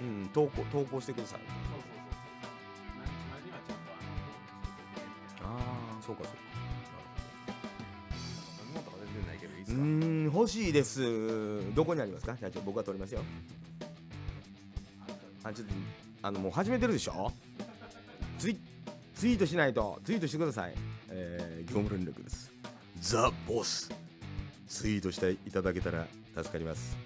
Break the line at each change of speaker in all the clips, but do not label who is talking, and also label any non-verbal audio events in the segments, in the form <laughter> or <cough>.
うん投稿投稿してください。
そうそうそうあの
ああそうかそうか。
飲み物とか全然ないけどいいで
う
すか、
ーん欲しいです。どこにありますか？社長僕は取りますよ。あちょっとあのもう始めてるでしょ？ツイツイートしないとツイートしてください。えー、業務連絡です。ザ・ボス。ツイートしていただけたら助かります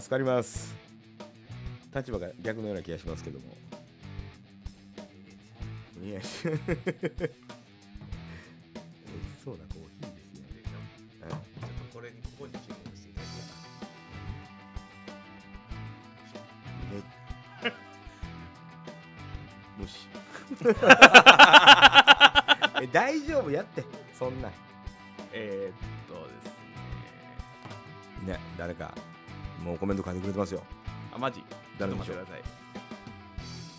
助かります。立場が逆のような気がしますけども。いや。<laughs> そうだコーヒーですよ、うん。
ちょっとこれにここに注文していただけ
無視え大丈夫？やって。そんな。
えー、っとですね。
ね誰かもうコメント書いてくれてますよ。
あマジ？
誰でしょう？
ちょっと待ってください。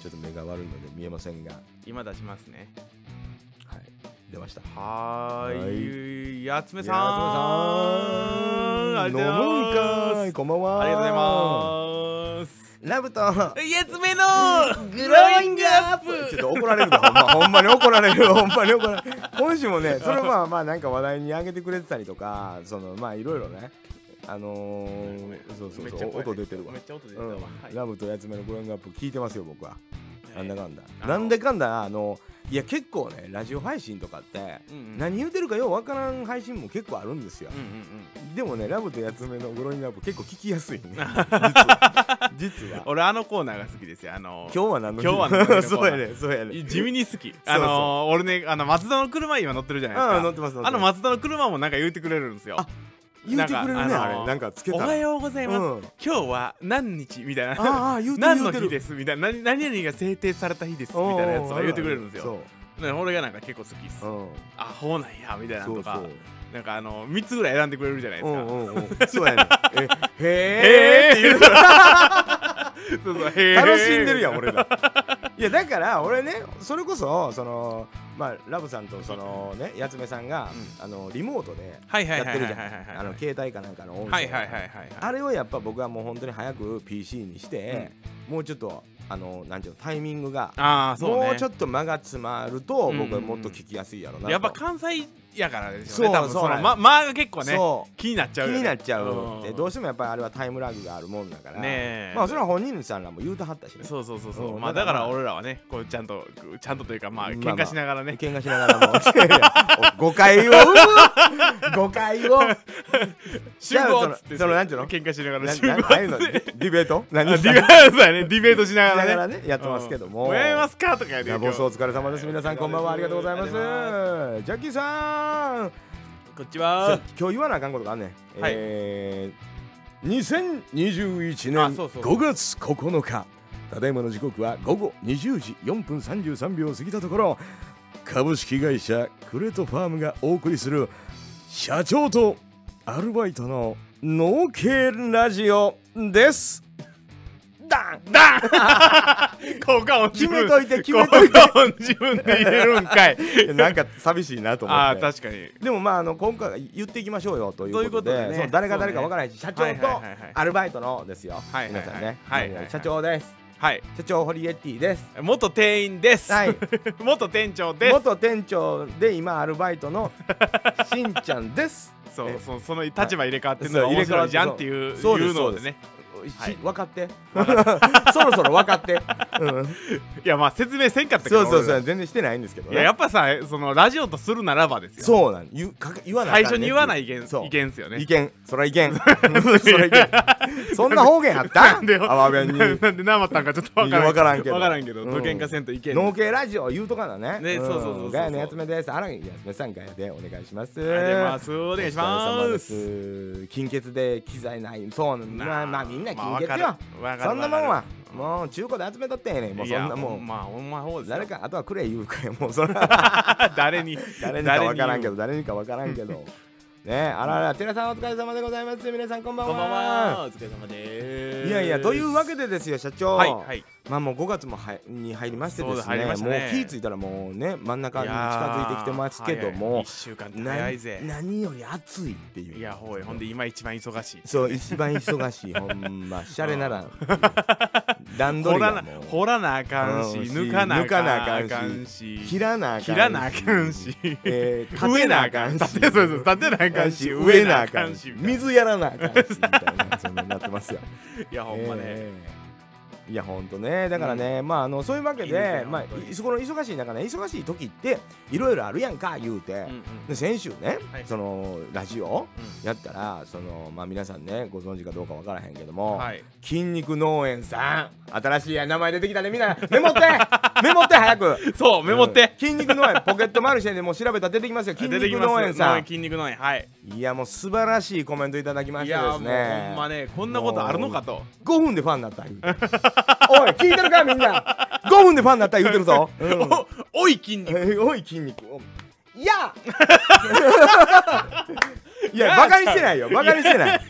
ちょっと目が悪いので見えませんが。
今出しますね。
はい。出ました。
は
はい。
やつめさん。
やつめさん。
ありがとうございます。
飲むんかい。こんばんは。
ありがとうございます。
ラブと。
やつめの
グローイングアップ。ちょっと怒られるぞほんまほんまに怒られる。ほんまに怒られる。今週もねそれまあまあなんか話題に上げてくれてたりとかそのまあいろいろねあのー、そうそうそう音出てるわ。
めっちゃ音出てたわ、
うん。
はい。
ラブとやつめのグローイングアップ聞いてますよ僕は。なんだかんだ
あの
なんでかんだあのいや結構ねラジオ配信とかって
うんうん
何言うてるかようわからん配信も結構あるんですよ。
うんうんうん。
でもねラブとやつめのグローイングアップ結構聞きやすいね。<laughs> 実は。実は。
俺あのコーナーが好きですよあの
今日は何の日？
今日は何の
そうやねそうやね
地味に好き。
そう
あの俺ねあの松田の車今乗ってるじゃないですか。
ああ乗ってます
あの松田の車もなんか言ってくれるんですよ。
あ言うてくれるね。
あ
れなんかつけ
お
たら
はようございます、
うん。
今日は何日みたいな。
ああ言うてる
何
言うてる。
の日ですみたいな。何何々が制定された日ですみたいなやつとか言ってくれるんですよ。ね俺がなんか結構好きっす。
そううん。
あほうなんやみたいなのとか。
そうそう。
なんかあの3つぐらい選んでくれるじゃないですか。
うんうんうん。<laughs> そうやねえへ
へー
えって言う。<laughs>
そうそうへー。
楽しんでるやん俺らいやだから俺ねそれこそそのまあラブさんとそのねやつめさんが、あのリモートで
はいはいはい
やってるじゃんあの携帯かなんかの音声あれをやっぱ僕はもう本当に早く PC にして、もうちょっとあのなんていうのタイミングが
ああそうね。
もうちょっと間が詰まると
うん
僕はもっと聞きやすいやろなと。
やっぱ関西やからですよね。
そう
多分そのま間が結構ね気になっちゃう
気になっちゃう
う
どうしてもやっぱりあれはタイムラグがあるもんだから。
ねえ。
まあそれは本人さんらも言うてはったしね。
そうそうそうそう。
うん。
まあだから俺らはねこうちゃんとちゃんとというかまあ
まあ
喧嘩しながらね。
喧嘩しながらも。誤解を？誤解を？<laughs> <laughs>
集合っつって
そのなんていうの？
喧嘩しながら
な
集合
なああいうの？ディベート？<laughs> 何
あディベート？だよね。ディベートしな
が
がらね
やってますけども。
うん。やめますか？とかや
いやボスお疲れ様です。皆さんこんばんは。ありがとうございます。ジャッキーさん
こんにち
さ
は
今日言わなあかんことがあんねん、
はい。
えー、2021年
あそうそうそう。
5月9日。ただいまの時刻は午後20時4分33秒過ぎたところ株式会社クレートファームがお送りする社長とアルバイトの農系ラジオですダン
ダン。効果音自分
決めといて決めといて。
効果音自分で入れるんかい。
なんか寂しいなと思って。
ああ確かに。
でもまああの今回言っていきましょうよということで
ね。
誰が誰かわからないし、社長とアルバイトのですよ、
はいはいはい。
皆さんね、
はいはいはい
社長です。
はい。
社長ホリエッティです。
元店員です。
はい。<laughs>
元店長です。
元店長で今アルバイトのしんちゃんです。<laughs>
そう
え
そうその立場入れ替わってるのが面白いじゃんっていう
そうです
いうのでね
し分かって。<laughs> そろそろ分かって、うん、
いやまあ説明せんかったけど
そうそうそ
俺
う全然してないんですけどね。
いややっぱさそのラジオとするならばですよ。
そうなん言うか言わない
最初に言わない意見
そう。
意見っすよね。
意見。そら意見。<laughs> そら意見。<laughs> そんな方言あった
なんでよ
アに。
なんでなまったんかちょっとわからん
わからんけど。
わからんけど
うん。
かせんといけん
農系ラジオ言うとかなね。
ねそうそうそうそうそう。
ガヤのやつめです。あらやつめさんガヤでお願いします。
ありがとうございます。お願いします。
金欠で機材ない。そうまあ。まあみんな金欠よ、そんなもんはもう中古で集めとってんねん。もうそんなもん
まあほんまそう
誰かあとはくれ言うかよもうそら <laughs>
誰に
誰にかわからんけ
ど
ど誰にかわからんけど。<laughs> ねあらら寺さんお疲れ様でございます。皆さんこんばんは。
こんばんは。お疲れ様です。
いやいやというわけでですよ社長。
はいはい
まあもう5月もはに入りましてです
そうだ入り
ね。もう気ぃついたらもうね真ん中に近づいてきてますけども
1週間って
な
早いぜ。
何より暑いっていう。
いやほいほんで今一番忙しい。
そう一番忙しい <laughs> ほんま。シャレならん。段取りがもう。
掘らなあかんし
うん
抜かなあ
抜かんし切らなあかんし
切らなあかんし
えー
植えなあかんし。立てそうそう立てなあかんし植えなあかんし
水やらなあかんしみたいなそんなになってますよ。
いやほんまね。
えーいやほんとね。だからね、まああのそういうわけでまあそこの忙しい中ね忙しい時っていろいろあるやんか言うて、
うんうん。
で先週ね、
はい。
そのラジオ
う
やったらそのまあ皆さんねご存知かどうかわからへんけども、
んはい
筋肉農園さん。新しい名前出てきたねみんな。メモって。<laughs> メモって早く。
そうメモって。
うん。筋肉農園ポケットマルシェでもう調べたら出てきますよ。筋肉農園さん。
筋肉農園はい。
いやもう素晴らしいコメントいただきましてで
いやもう
すね
ほんまねこんなことあるのかと。
5分でファンになった。<laughs> おい聞いてるかみんな。5分でファンになった言うてるぞ、うん
おおい筋肉。
えおい筋肉。お <laughs> いやいやバカにしてないよ。バカにしてない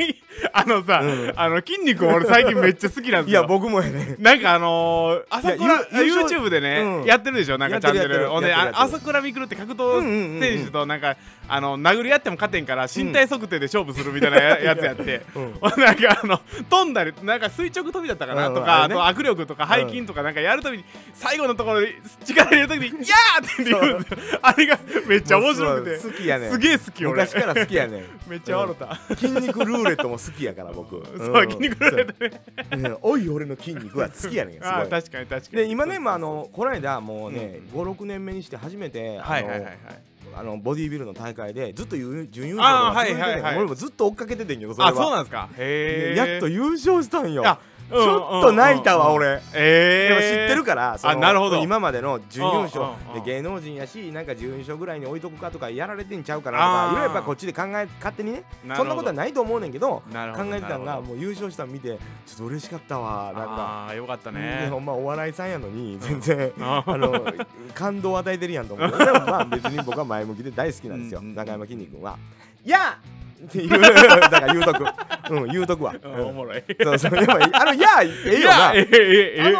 あのさ、
うん。
あの筋肉俺最近めっちゃ好きなんですよ。
いや僕もやね
なんかあのー、朝倉 YouTube でね、
うん。
やってるでしょ？なんかチャンネル。ほんで
やってるやってる。
あ朝倉未来って格闘選手となんかあの殴り合っても勝てんから身体測定で勝負するみたいなややつやって、
う
なんかあの飛んだりなんか垂直跳びだったかな、
うん
とかあ,、と握力とか背筋とかなんかやるたびに最後のところで力入れるときに「いやー!」って言うんですよ。あれがめっちゃ面白くて。
好きやねん。
すげえ好き俺。
昔から好きやねん。<laughs>
めっちゃ笑った、
筋肉ルーレットも好きやから僕。
そう筋肉ルーレットね
おい俺の筋肉は好きやねん。<laughs> すごい。
確かに確かに。
で今ねまああのこの間もうね
うん
56年目にして初めてあの
はいはいはいはい。
あのボディービルの大会でずっと優準優勝俺もずっと追っかけててんけどそれは。
あそうなんですか。へえ
やっと優勝したんよ。
あ
ちょっと泣いたわ俺。
え
でも知ってるから
あなるほど。
今までの準優勝。で芸能人やしなんか準優勝ぐらいに置いとくかとかやられてんちゃうかなとかいろいろやっぱこっちで考え勝手にねそんなことはないと思うねんけど考えてたんがもう優勝したの見てちょっと嬉しかったわなんか。
ああよかった
ね。
ね
ほんまお笑いさんやのに全然 <laughs>
あ
あの感動を与えてるやんと思う。<laughs> でもまあ別に僕は前向きで大好きなんですよ。中山きんに君は。いやっていうだから言うとく。うん言うとくわ。
ー <laughs> おもろい。
そうそうやっぱあの「や」ええよな。<laughs> あ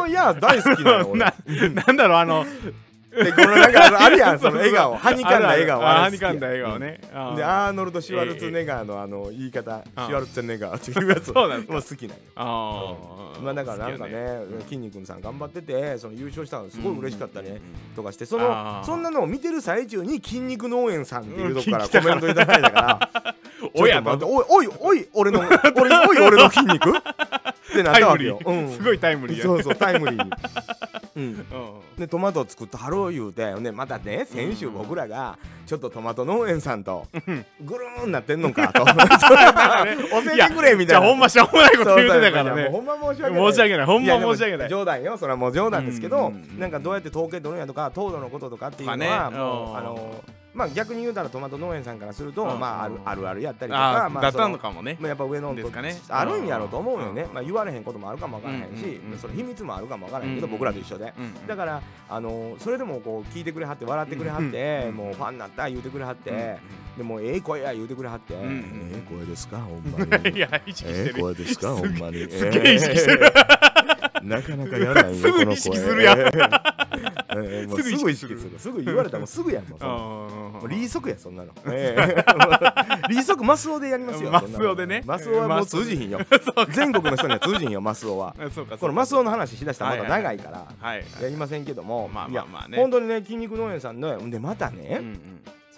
の「や」大好きなの <laughs>
なんだろうあの
でこのなんかあの <laughs> あるやんその笑顔。はにかんだ笑顔
はにかんだ笑顔ね。あー。
でアーノルド・シュワルツェネガーのあの言い方。
あ
シュワルツェネガーっていうやつ。もう好きなんよ
あー。
まあだからなんかねきん。に君さん頑張っててその優勝したのすごい嬉しかったね。
うんうんうん。
とかしてそ
あ
の
ー。
そんなのを見てる最中に筋肉農園さんっていうとこからコメントいただいたから。<laughs>
お
いおいおい俺の俺おい俺の筋肉？ってなったわけよ。うん。
すごいタイムリーや
そうそうタイムリーに。<laughs> うん。
うん。
でトマトを作ってはろう言うてでまたね先週僕らがちょっとトマト農園さんとぐるーんなってんのかと。<laughs> <laughs> 教えてくれみたいな。
ほんましょうもないこと言うてたからね。
ほんま申し訳ない。
申し訳ないほんま申し訳ない。
冗談よ。それはもう冗談ですけど、
うん。うんうん
なんかどうやって統計取るんやとか糖度のこととかっていうのはもうあのまあ逆に言うたらトマト農園さんからすると、
うん。
まああるあるあるやったりと
あ
かまあ
だったのかもね。
まあ、やっぱ上の
ですかね。
あるんやろうと思うよね、
うん。
まあ、言われへんこともあるかもわからへんし、その秘密もあるかもわからへんけど、
うん
僕らと一緒で、
うん
だからあのそれでもこう聞いてくれはって笑ってくれはって、
うん
もうファンになった言うてくれはって、
うん
でもうええ声や言うてくれはって、
ん
ええ声ですかほんまに。<laughs>
いや意識して
ええ
る
声ですかほんまに。
すげえ意識してる。
ええ。<laughs> なかなかやらないよ
すぐ
この声
意識するやん
ええもうす
すぐ
ぐ意識す
る。
るすぐ言われたら <laughs> すぐやんもうリーソクやそんなの、<laughs> ええ。リーソクマスオでやりますよ
マスオでね。
マスオはもう通じひんよ。<laughs> 全国の人には通じひんよマスオは。このマスオの話しだしたらまだ長いから
はい
やりませんけども。
まあまあまあね。
本当にね筋肉農園さんのでまたね、
うん。うん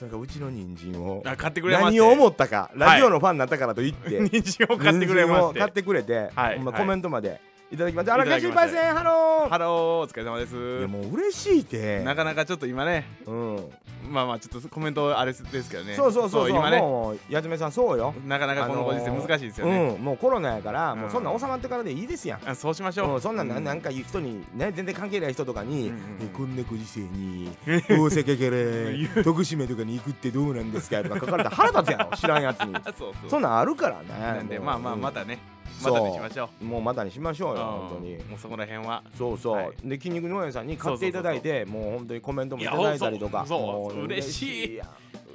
なんかうちの人参を
あ買ってくれ
何を思ったかラジオのファンになったからと言って、
人参を買ってくれまして。
人参を買ってくれて、
はい。
コメントまでいただきまして、あら
いただき
かしい
まして
パイセンハロー。
ハローお疲れ様です。
いやもう嬉しいて。
なかなかちょっと今ね
うん、
まあまあちょっとコメントあれですけどね。
そうそうそう
今ね。
もうやつめさんそうよ。
なかなかこのご時世
あのー
難しいですよね、
うん、もうコロナやから、もう
うん
そんなん収まってからでいいですやん。
あそうしましょう、
うん、そんなんな,、
うん。
か言う人にね全然関係ない人とかに、こんなご時世に大阪から徳島とかに行くってどうなんですかとか書かれたら腹立つやろ知らんやつに。
あ <laughs> そうそう。
そんなんあるからね。
なんでまあまあ
うん。
またねまたにしましょう。
もうまたにしましょうよ
うん。
本当に。
もうそこら辺は。
そうそう、
はい。
で筋肉農園さんに買っていただいてもう本当にコメントもいただいたりとか。
そう嬉しい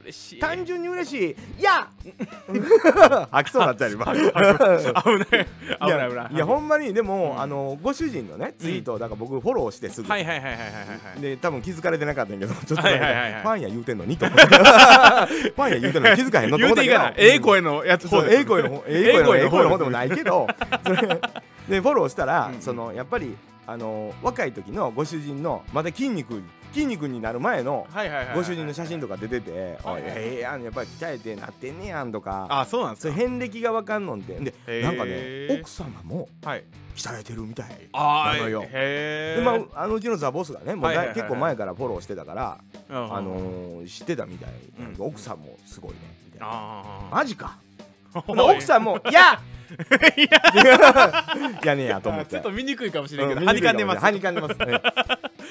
嬉しい。
単純に嬉しい。いや！<laughs> 吐きそうになっちゃう今。<laughs>
危ない。危ない危ない。
いやほんまにでも、
うん。
あのご主人のねツイートをだから僕フォローしてすぐ、
はいはいはいはいはいはい
で多分気づかれてなかったんやけどちょっとファンや言うてんのにと思って。<laughs> ファンや言うてんのに気づかへんのと
言う
思ったけど。
ていかない。ええ声のやつ。
そうええ声の方ええ声のええ声の方でもないけど。それでフォローしたら、
うん。
そのやっぱりあの若い時のご主人のまだ筋肉筋肉になる前のご主人の写真とか出てて「
はい
おいええやんやっぱり鍛えてなってんねやん」とか。
あそうなんですか？
遍歴がわかんのんで。でなんかね奥様も
はい。
鍛えてるみたい
あ
なのよ。でまあ、あのうちのザ・ボスがねもう結構前からフォローしてたから、あのー知ってたみたい、
うん。
奥さんもすごいねみたいな。
あ
マジか。奥さんも「<laughs> いや！
いや。<laughs>
やねえや」と思って。
ちょっと見にくいかもしれんけど
うん
はにかんでます。
はにかんでます、ね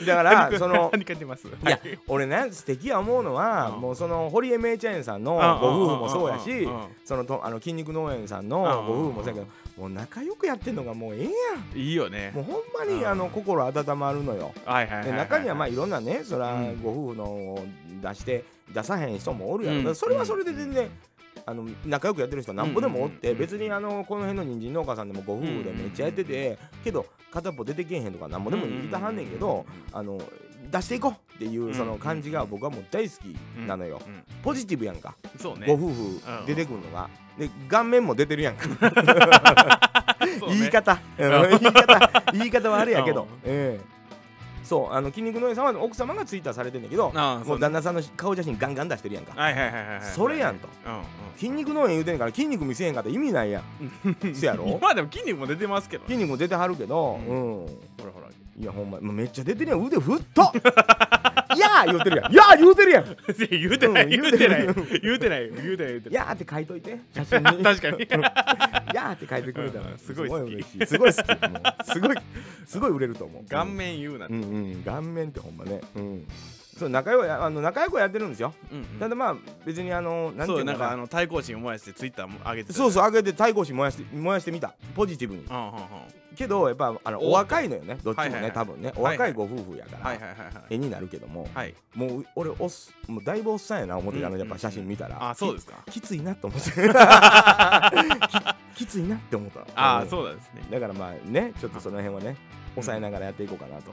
だからそのいや俺ね素敵や思うのは、
うん。
もうその堀江芽ちゃんさんの
うん。
ご夫婦もそうやしそのとあの筋肉農園さんのご夫婦もそうやけどもう仲良くやってんのがもうええやん。
いいよね。
もうほんまに
うん。
あの心温まるのよ。中にはまあいろんなねそら
うん。
ご夫婦のを出して出さへん人もおるや
ん。
それはそれで全然あの仲良くやってる人なんぼでもおって、
うんうんうん
別にあのこの辺の人参農家さんでもご夫婦でめっちゃやってて、けど片っぽ出てけえへんとかなんぼでもいたはんねんけど、あの出していこうっていうその感じが僕はもう大好きなのよ、
うん
ポジティブやんか、
そうね。
ご夫婦出てくるのが。で顔面も出てるやんか、<laughs> 言い方、うん。言い方。言い方はあれやけど。
うん、
ええそうあの筋肉のさんは奥様がツイッターされてんだけど
ああ
もう旦那さんの顔写真ガンガン出してるやんか。それやんと
うん
筋肉農園言うてんから筋肉見せへんかったら意味ないやんせや
うん
ろ
今でも筋肉も出てますけど
筋肉も出てはるけど
う
うん
ほらほら
いやほんまめっちゃ出てるやん。腕太っい <laughs> やー言うてるやん。いやー言うてるやん。い
言うてない
うん
言うてない。
言うて
ない言うてない言うてない。
やーって書いといて。写真に。
確かに。
い <laughs> やーって書いてくれたら。
うんすごい好き。
すごい好き。すごいすごい売れると思う。
顔面言うな
うんうん顔面ってほんまね。うんそう仲良いあの仲良くやってるんですよ。
うん
ただまあ別にあのなんて
そ
いうかな。
なんかあの対抗心を燃やしてツイッターも上げてた
そうそう上げて対抗心燃やして燃やしてみた。ポジティブに。
うんうんうん。
けどやっぱあの
お
お若いのよね。どっちも
はいはいはい。
ね多分ね。お
はい。
若いご夫婦やから。
はいはいはいはい。
絵になるけども。
はい。
もう俺おっすもうだいぶおっさんやな思ってた
うん
のやっぱ写真見たら。
あそうですか。
ききついなと思って。<laughs> ききついなって思った
ああ
うん。
そうなんですね。
だからまあねちょっとその辺はね抑えながらやっていこうかなと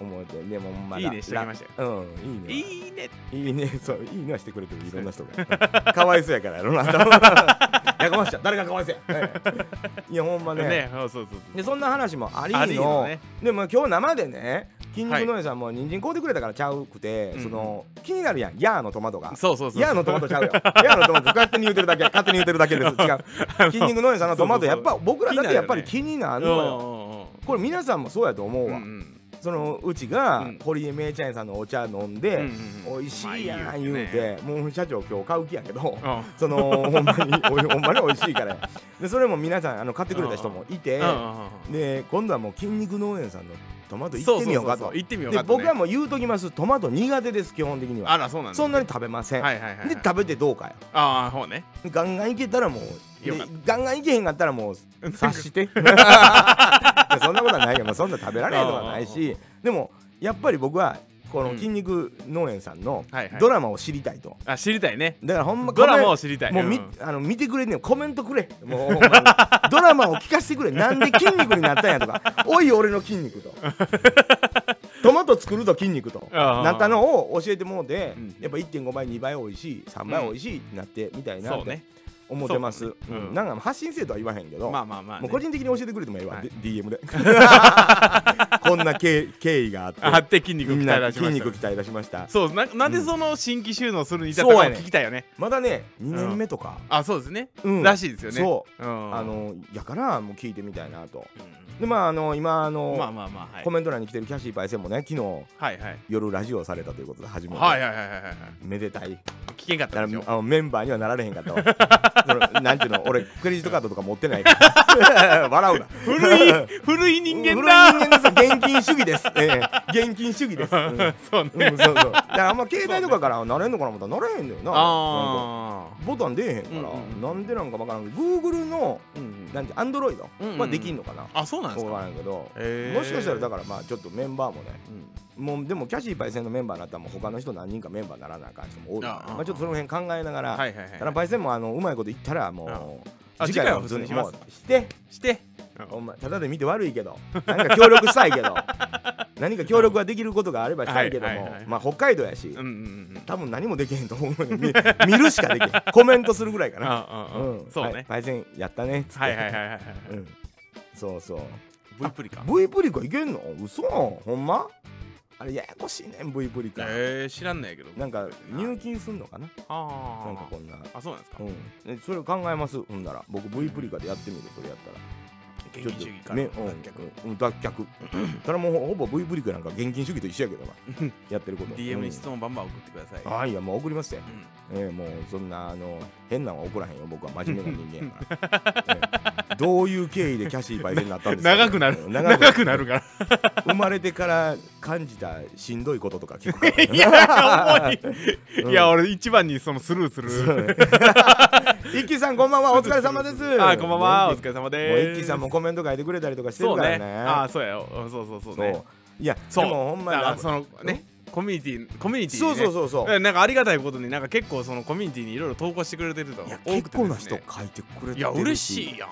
思ってでもまだ
いいねしてきましたよ
うんいいね
いいね
いいね、そう、いいねはしてくれてる、いろんな人が。<laughs> かわいそうやからやろな。<laughs> やかましちゃ、誰がかわいそうや。ええいや、ほんまね。
ねそうそうそう
で、そんな話もあり
の
の。
ね
でも、今日生でね。筋肉のえさんも人参買うてくれたからちゃうくて、
うん
その気になるやん、ヤーのトマトが。
そうそうそう
ヤーのトマトちゃうよ。ヤーのトマト勝手に言うてるだけ、勝手に言うてるだけです。<laughs> 違う。筋肉のえさんのトマト、やっぱ僕らだってやっぱり気になるのよ。
よ
これ皆さんもそうやと思うわ。
ん
そのうちが
うん。
堀江芽ちゃんさんのお茶飲んで、美味しいやん言うて、もう社長今日買う気やけど、そのほんまに <laughs> ほんまに美味しいから。でそれも皆さんあの買ってくれた人もいてで今度はもう筋肉農園さんのトマト行ってみようかと。
行ってみよう
で
かと
僕はもう言うときますトマト苦手です基本的には。
あらそうなん
そんなに食べません、
はいはいはい
で食べてどうかよ。
ああほうね。
ガンガンいけたらもうガンガンいけへんかったらもう察して。<laughs> そんなことはないよもうそんな食べられへんとかないし。でもやっぱり僕はこの筋肉農園さんのドラマを知りたいと。
あ知りたいね。
だからほんま
ドラマを知りたい。
もうみ、
ん
あの見てくれんねん。コメントくれ。もう <laughs> ドラマを聞かせてくれ。なんで筋肉になったんやとか。<laughs> おい俺の筋肉と。<laughs> トマト作ると筋肉と。なったのを教えてもうて、
うん。
やっぱ1.5倍2倍美味しい3倍美味しいってなってみたいな。
そうね
思ってます。
そう。
うん。
うん。
なんか発信せえとは言わへんけど、
まあまあまあ、ね、
もう個人的に教えてくれてもいいわ、
はい。
で DM で。<laughs> こんな経経緯があって
あって筋肉鍛え出しました。
肉鍛え出しました。
そうななんでその新規収納するに至ったか聞きたいよね。
まだね2年目とか、
あそうですね、
うん。
らしいですよね。
そう、
うん、
あのやからもう聞いてみたいなと。
う
でまああの今あの、
んまあまあまあはい。
コメント欄に来てるキャシーパイセンもね昨日
はいはい。
夜ラジオをされたということで初めて、
はいはいはいはいはい
めでたい。
危険かったでしょ。
あのメンバーにはなられへんかったわ <laughs> we're at なんていうの俺クレジットカードとか持ってない。か <laughs> ら笑うな。
古い古い人間だ。
古い人間です。現金主義です、ええ。現金主義です、う <laughs> ん
そうね、
うん、そうそう。だからあんま携帯とかからなれんのかな？思ったらなれへんのよな。
あ
ボタン出えへんから、
うんうん
なんでなんかわからん。けど Google の
あ、うん。
なんてアンドロイド
うんうん。
はできんのかな、
あそうなんです
わ
か
からんけど、
へー。
もしかしたらだからまあちょっとメンバーもね
うん。
もうでもキャシーパイセンのメンバーになったらもう他の人何人かメンバーにならなあかん人も多いまあ、ちょっとその辺考えながら、
はいはいはい。
ただパイセンもあのうまいこと言ったらもう
あ次回は普通にします。
して。
して。
お前ただで見て悪いけど。何か協力したいけど。<laughs> 何か協力ができることがあればしたいけども。まあ北海道やし、
うんうんうん。
多分何もできへんと思うので見見るしかできへん。<laughs> コメントするぐらいかな。
そうね。
はい。パイセンやったね。っつって。
はいはいはいはいはい
うん。そうそう。
V プリか。
V プリカいけんの？嘘ほんま？あれややこしいねん V プリカ
えー、知らんねんけど。
なんか入金すんのかな？
ああ
なんかこんな。
あそうなんですか。
うん。でそれを考えます。ほんなら。僕 V プリカでやってみるそれやったら。
現金主義から脱却
うん。うん脱却。ただ <clears throat> もうほぼ V プリカなんか現金主義と一緒やけどな <laughs> やってること。
DM に
うん。
質問バンバン送ってください。
ああいやもう送りますよ
うん。
ええもうそんなあの変なのは怒らへんよ。僕は真面目な人間やから、<laughs> ええどういう経緯でキャシーパイセンになったんですか、
長くなる。
うん長く
なるから。
生まれてから感じたしんどいこととか聞くから <laughs>
いや重い。<laughs>
うん。
いや俺一番にそのスルーする。
一輝 <laughs> さんこんばんは。お疲れ様です。
あこんばんは。お
元
疲れ様です。
一輝さんもコメント書いてくれたりとかしてるからね。
あそうやよ。うんそうそうそう
そう。
ね
いや
そう
でもほんまに
そのねコミュニティコミュニティ
そうそうそうそう。
なんかありがたいことになんか結構そのコミュニティにいろいろ投稿してくれてると。
いや
多くて
結構な人書いてくれてる。
いや嬉しいやん。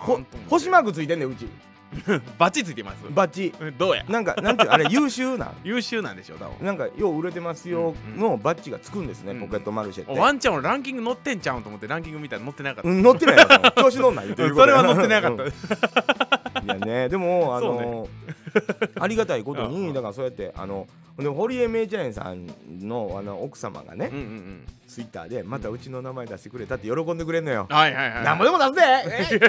星マークついてんねんうち。<laughs>
バッチついてます？
バッチ。
うんどうや？
なんかなんていうあれ <laughs> 優秀なん？
優秀なんでしょ多分。
なんかよう売れてますよ。
うん
のバッジがつくんですね、
うん
ポケットマルシェって、
ワンちゃん俺ランキング乗ってんちゃうんと思ってランキング見たら乗ってなかった。
うん、乗ってないやろ <laughs> 調子乗んない言うてる
それは乗ってなかった。
うんいやね。でも <laughs> あのありがたいことにだからそうやってあのでも堀江メイチャインさんのあの奥様がね、ツイッターでまたうちの名前出してくれたって喜んでくれんのよ、
はいはいはい。
なんぼでも出すで。<laughs>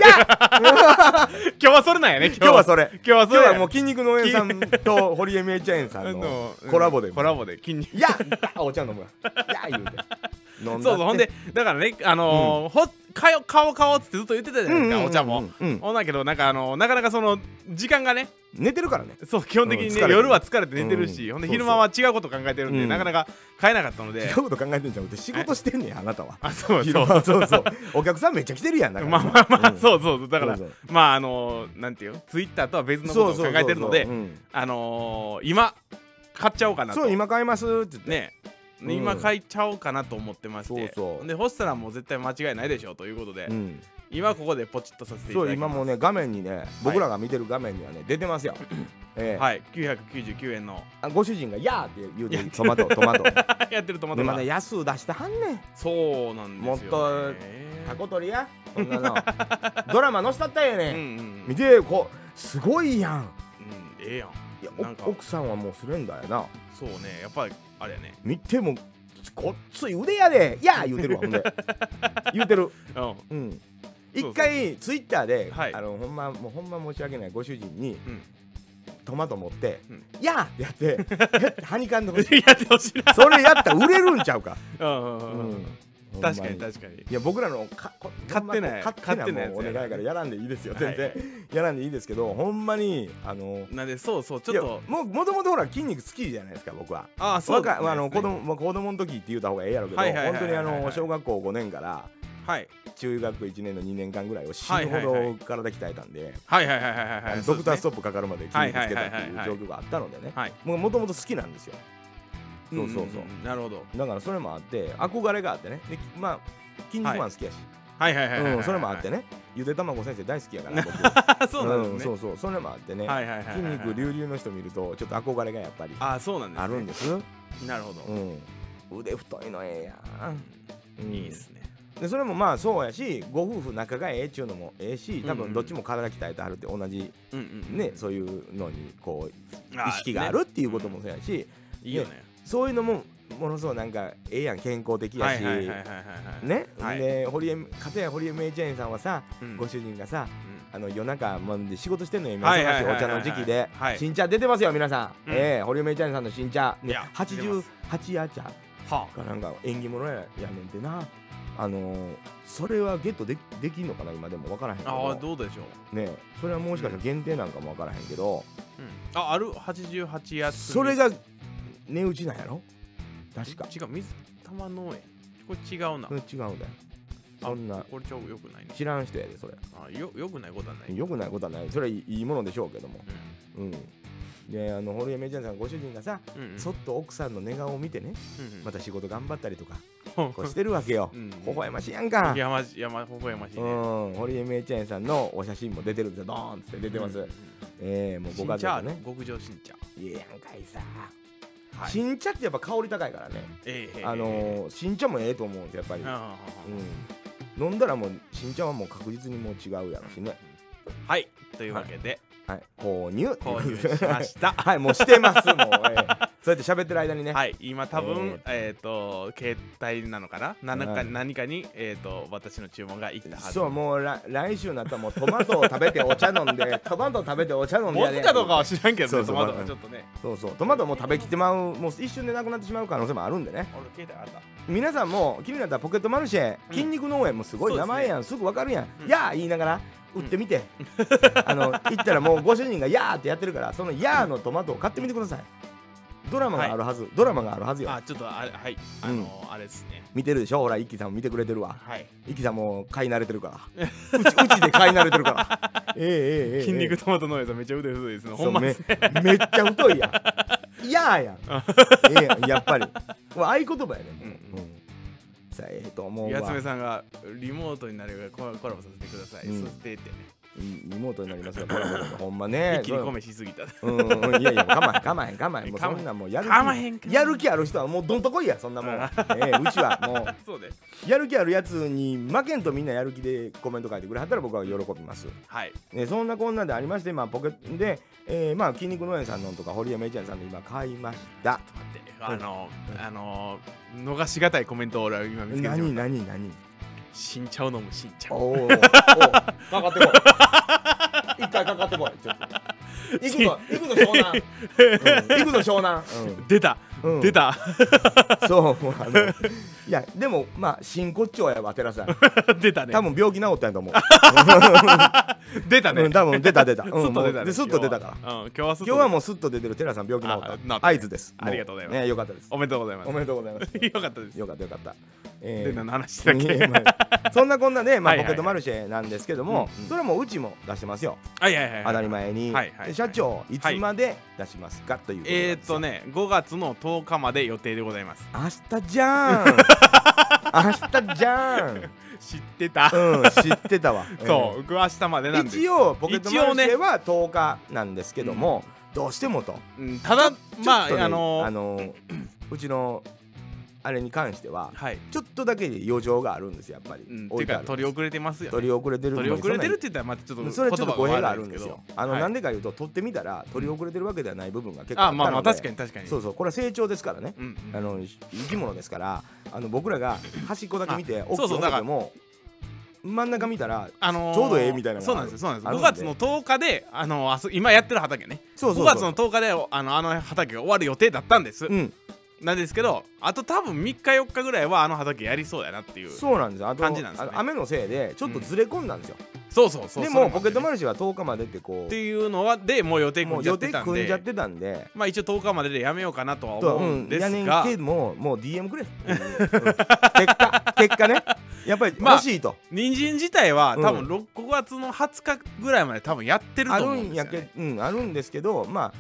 今日はそれなんやね <laughs>
今日はそれ。
今日は。それや
今日はもう筋肉農園さんと堀江メイチャインさんのコラボで
コラボで筋肉
いやお茶飲むわいや言うて飲んだ
そうそう。ほんでだからねあのーほかよ顔顔ってずっと言ってたじゃないですかお茶も
うんうん。うん。
ほんだけどなんかあのなかなかその時間がね。
寝てるからね。
そう基本的にね
うん疲れてる。
夜は疲れて寝てるし
うん
ほんで昼間は違うこと考えてるんで
うん。
なかなか買えなかったので。
違うこと考えてんじゃん。って仕事してんねんあなたは。
あそう
昼
そう。
間そうそう。お客さんめっちゃ来てるやんだから。
まあまあまあ
うん。
そうそうだから
そう
まああのーなんていうツイッターとは別のことを考えてるので
そうそうそうそう
あのー今買っちゃおうかなと。
そう今買いますって言って。
ね。
うん
今買いちゃおうかなと思ってまして。
そうそう。
で干したらもう絶対間違いないでしょうということで、
うん。
今ここでポチッとさせていた
そう
だきます。
今もうね画面にね僕らが見てる画面にはね出てますよ。ええ。
はい。999円の。
あご主人が「やー」って言うてトマトトマト。<laughs>
やってるトマトが。
でまだ安出してはんねん。
そうなんですよ、ね、
もっとタコ取りや。こんなの。<laughs> ドラマ載せたったん。や
うんう
ね
ん。
見てこうすごいやん。
うんええやん。
いや奥さんはもうスレンダーやな。
そうね。やっぱりあれやね。
見てもごっつい腕やで「やー」言うてるわほんで。<laughs> 言うてる。
うん。
うん。一回ツイッターで、
はい。
あのほんまもうほんま申し訳ないご主人に
うん。
トマト持って
うん「
やー!」ってやって <laughs> はにかんでほしい
やってほしいな。
それやったら売れるんちゃうか、
うんうんうんうん。
うん
確かに確かに。
いや僕らのかこ
勝手な
勝手なお願い
や
からやらんでいいですよ。全然、
はい
やらんでいいですけどほんまにあの
なんでそうそうちょっと。
もうもともとほら筋肉好きじゃないですか僕は。
ああそうね。
あの子供まあ子供の時って言った方がええやろうけど本当にあ
はい
の小学校5年から
はい。
中学1年の2年間ぐらいを死ぬほど体鍛えたんで
はいはいはいはい
ドクタース
ト
トップかかるまで筋肉つけたって
はい
う状況があったのでね。
はい
もともと好きなんですよそうそうそう、
んんん。なるほど。
だからそれもあって憧れがあってね。でまあ筋肉マン好きやし、
はい。はいはいはいはい
うん、それもあってね。ゆで卵先生大好きやから <laughs> 僕。
そうなんですね。
そうそう。それもあってね、
はいはいはいはい
筋肉隆々の人見るとちょっと憧れがやっぱり。
ああそうなんですね。
あるんです。
なるほど。
うん。腕太いのええやん、うん。
いいですね。
でそれもまあそうやしご夫婦仲がええっちゅうのもええし多
うんうん。
分どっちも体鍛えてはるって同じ
うんうん
ねそういうのにこう
あ
意識があるっていうこともそうやし
いいよね
そういうのもものすごいなんかええやん健康的やし。ね？
はい。
で堀江片や堀江メイチェーンさんはさ
うん。
ご主人がさ
うん。
あの夜中もんで仕事してんのよ今。忙しいお茶の時期で。
はい。
新茶出てますよ皆さん。
うん。
ええ堀江メイチェーンさんの新茶。ね
いや出てます。
88夜茶
は
かなんか縁起物ややねんてな。あのーそれはゲットでできんのかな今でも分からへんけ
あああ
ど
どうでしょう。
ねそれはもしかしたら限定なんかも分からへんけど。
うん。あある？88やつ
それが値打ちなんやろ？確か。
違う水玉農園これ違うな。
違うんだよ。そんな。
これちょよくないね。
知らん人やでそれ。
あよよくないことはない。
よくないことはない。それはいいいものでしょうけども。
う
うん。であの堀江メイちゃんさんご主人がさ
んうんうん。
そっと奥さんの寝顔を見てね
うんうん。
また仕事頑張ったりとか
ほ <laughs>
こうしてるわけよ。
うん
微笑ましいやんか。
やましやまほほやましいうね
ん。堀江メイちゃんさんのお写真も出てるんですよ。ドーンって出てます。
うんうん
ええもうご家族ね。
極上新茶。
いいやんかいさ。
はい
新茶ってやっぱ香り高いからね。
ええ
あのー新茶もええと思うんですやっぱり。
あ
うん飲んだらもう新茶はもう確実にもう違うやろしね。
あはい。というわけで
はい。購入。
購入しました。<laughs>
はいもうしてますもう、ええ。そうやって喋ってる間にね。
はい。今多分えっと携帯なのかな？何か
はい
何かにえっと私の注文がいったはず。
そうもう来来週になったらもうトマトを食べてお茶飲んで <laughs> トマト食べてお茶飲んで
持
や。で
つかどうかは知らんけどねトマト
まあ
がちょっとね。
そうそう。トマトもう食べきってまうもう一瞬でなくなってしまう可能性もあるんでね。
俺携帯あった。
皆さんも気になったらポケットマルシェ、
うん。
筋肉農園もすごい名前やん。す,、ぐわかるやん、
うん。
やー言いながら売ってみて、あの行ったらもうご主人がやーってやってるからそのやーのトマトを買ってみてください。ドラマがあるはず、ドラマがあるはずよ。
あちょっとあれはい。あのあれですね。
見てるでしょ？ほら一輝さんも見てくれてるわ。
はい。
一輝さんも買い慣れてるから。うちうちで買い慣れてるから。<laughs> ええええええ。
筋肉トマトのやつめっちゃ腕太いです。ねほんま
めめっちゃ太いやん。<laughs> やーやん。<laughs> ええやんやっぱり。合言葉やね。う
ん。
うんさあええと思う
やつめ
わ
さんがリモートになるからコラボさせてください、
うん。
そしてって。ね
リモートになりますよ、コラボでほんまね。
一気に込めしすぎた。
うん、うん、いやいや、我慢、我慢、我慢、もうそんなもうやる気、やる気ある人はもうどんとこいや、そんなもん。ええうちはも <laughs>
そ
うやる気あるやつに負けんとみんなやる気でコメント書いてくれはったら僕は喜びます。
はい。
ね、そんなこんなでありまして、まあ、ポケットで、えー、まあ、筋肉農園さんのとか、堀江メイちゃんさんの今買いました。
待って。あの、あの逃しがたいコメントを俺は今見つけてしま
何、
った
何、何
新茶を飲む新茶
おー。おー、かかってこい。<laughs> 一回かかってこい、ちょっと。行くぞ、行くぞ、湘南。<laughs> うん、行くぞ、湘南。うん
出た、
うん。
出た。
そうもうあのいやでもまあ真骨頂やわ寺さん
出たね。
多分病気治ったんやと思う、<laughs>
出たね、
うん、多分出た出た、
ス
うん
ッと出たね
でスッと出たから。
ら、うん、今日は
今日はもうスッと出てる寺さん病気治
った。
合図です。
ありがとうございます。
ねよかったです。
おめでとうございます。
おめでとうございます。<laughs>
よかったです。
よかったよかった、
で
え
何の話だっけ？
まあそんなこんなで、まあ、
はいはいはい。
ポケットマルシェなんですけども、それはもううちも出してますよ、
はいはいはい
当たり前に、
はいはいはい。
で社長いつまで出しますか、ということなんです。よ
えーっとね5月の10日まで予定でございます。
明日じゃん <laughs> 明日じゃん。
知ってた、
うん知ってたわ。<laughs>
そう僕は明日までなんです。
一応ポケットマルシェは10日なんですけども、どうしてもと。
うんただまああのー
あのーうちのあれに関しては
はい、
ちょっとだけ余剰があるんですよやっぱり、
うん、ってか取り遅れてますよ、ね、
取り遅れてる
取り遅れてるって
そ
言ったらまたちょっと
ん。なそれはちょっと語弊があるんですよ。あの、
はい
なんでか言うと取ってみたら取り遅れてるわけではない部分が結構
あまあまあ
ったので
確かに確かに。
そうそう。これは成長ですからね、
うんうん
あの生き物ですからあの僕らが端っこだけ見て大きい。思
そうそう。だから
っても真ん中見たら
あのー
ちょうどええみたいな
そうなんですよそうなんです5
あるんで。
月の10日であのー今やってる畑ね。5
そうそうそう。
月の10日であのあの畑が終わる予定だったんです、
うん
なんですけどあと多分3日4日ぐらいはあの畑やりそうやなっていう
そうなんですよ。あと
感じなんですよね。
雨のせいでちょっとずれ込んだんですよ、
そうそうそう。
でもポケットマルシェは10日までってこ
っていうのはでもう予定組んじゃってたんで。
組んじゃってたんで。
まあ一応10日まででやめようかなとは
と
思うんですが、
やねんけどももう DM くれ、う。ん。結果結果ね。<laughs> やっぱり
まあ
欲しいと、
人参自体は
うん。
多分6 5月の20日ぐらいまで多分やってる
あ
と思うん
るんやけ
ですよね
うんあるんですけどまあ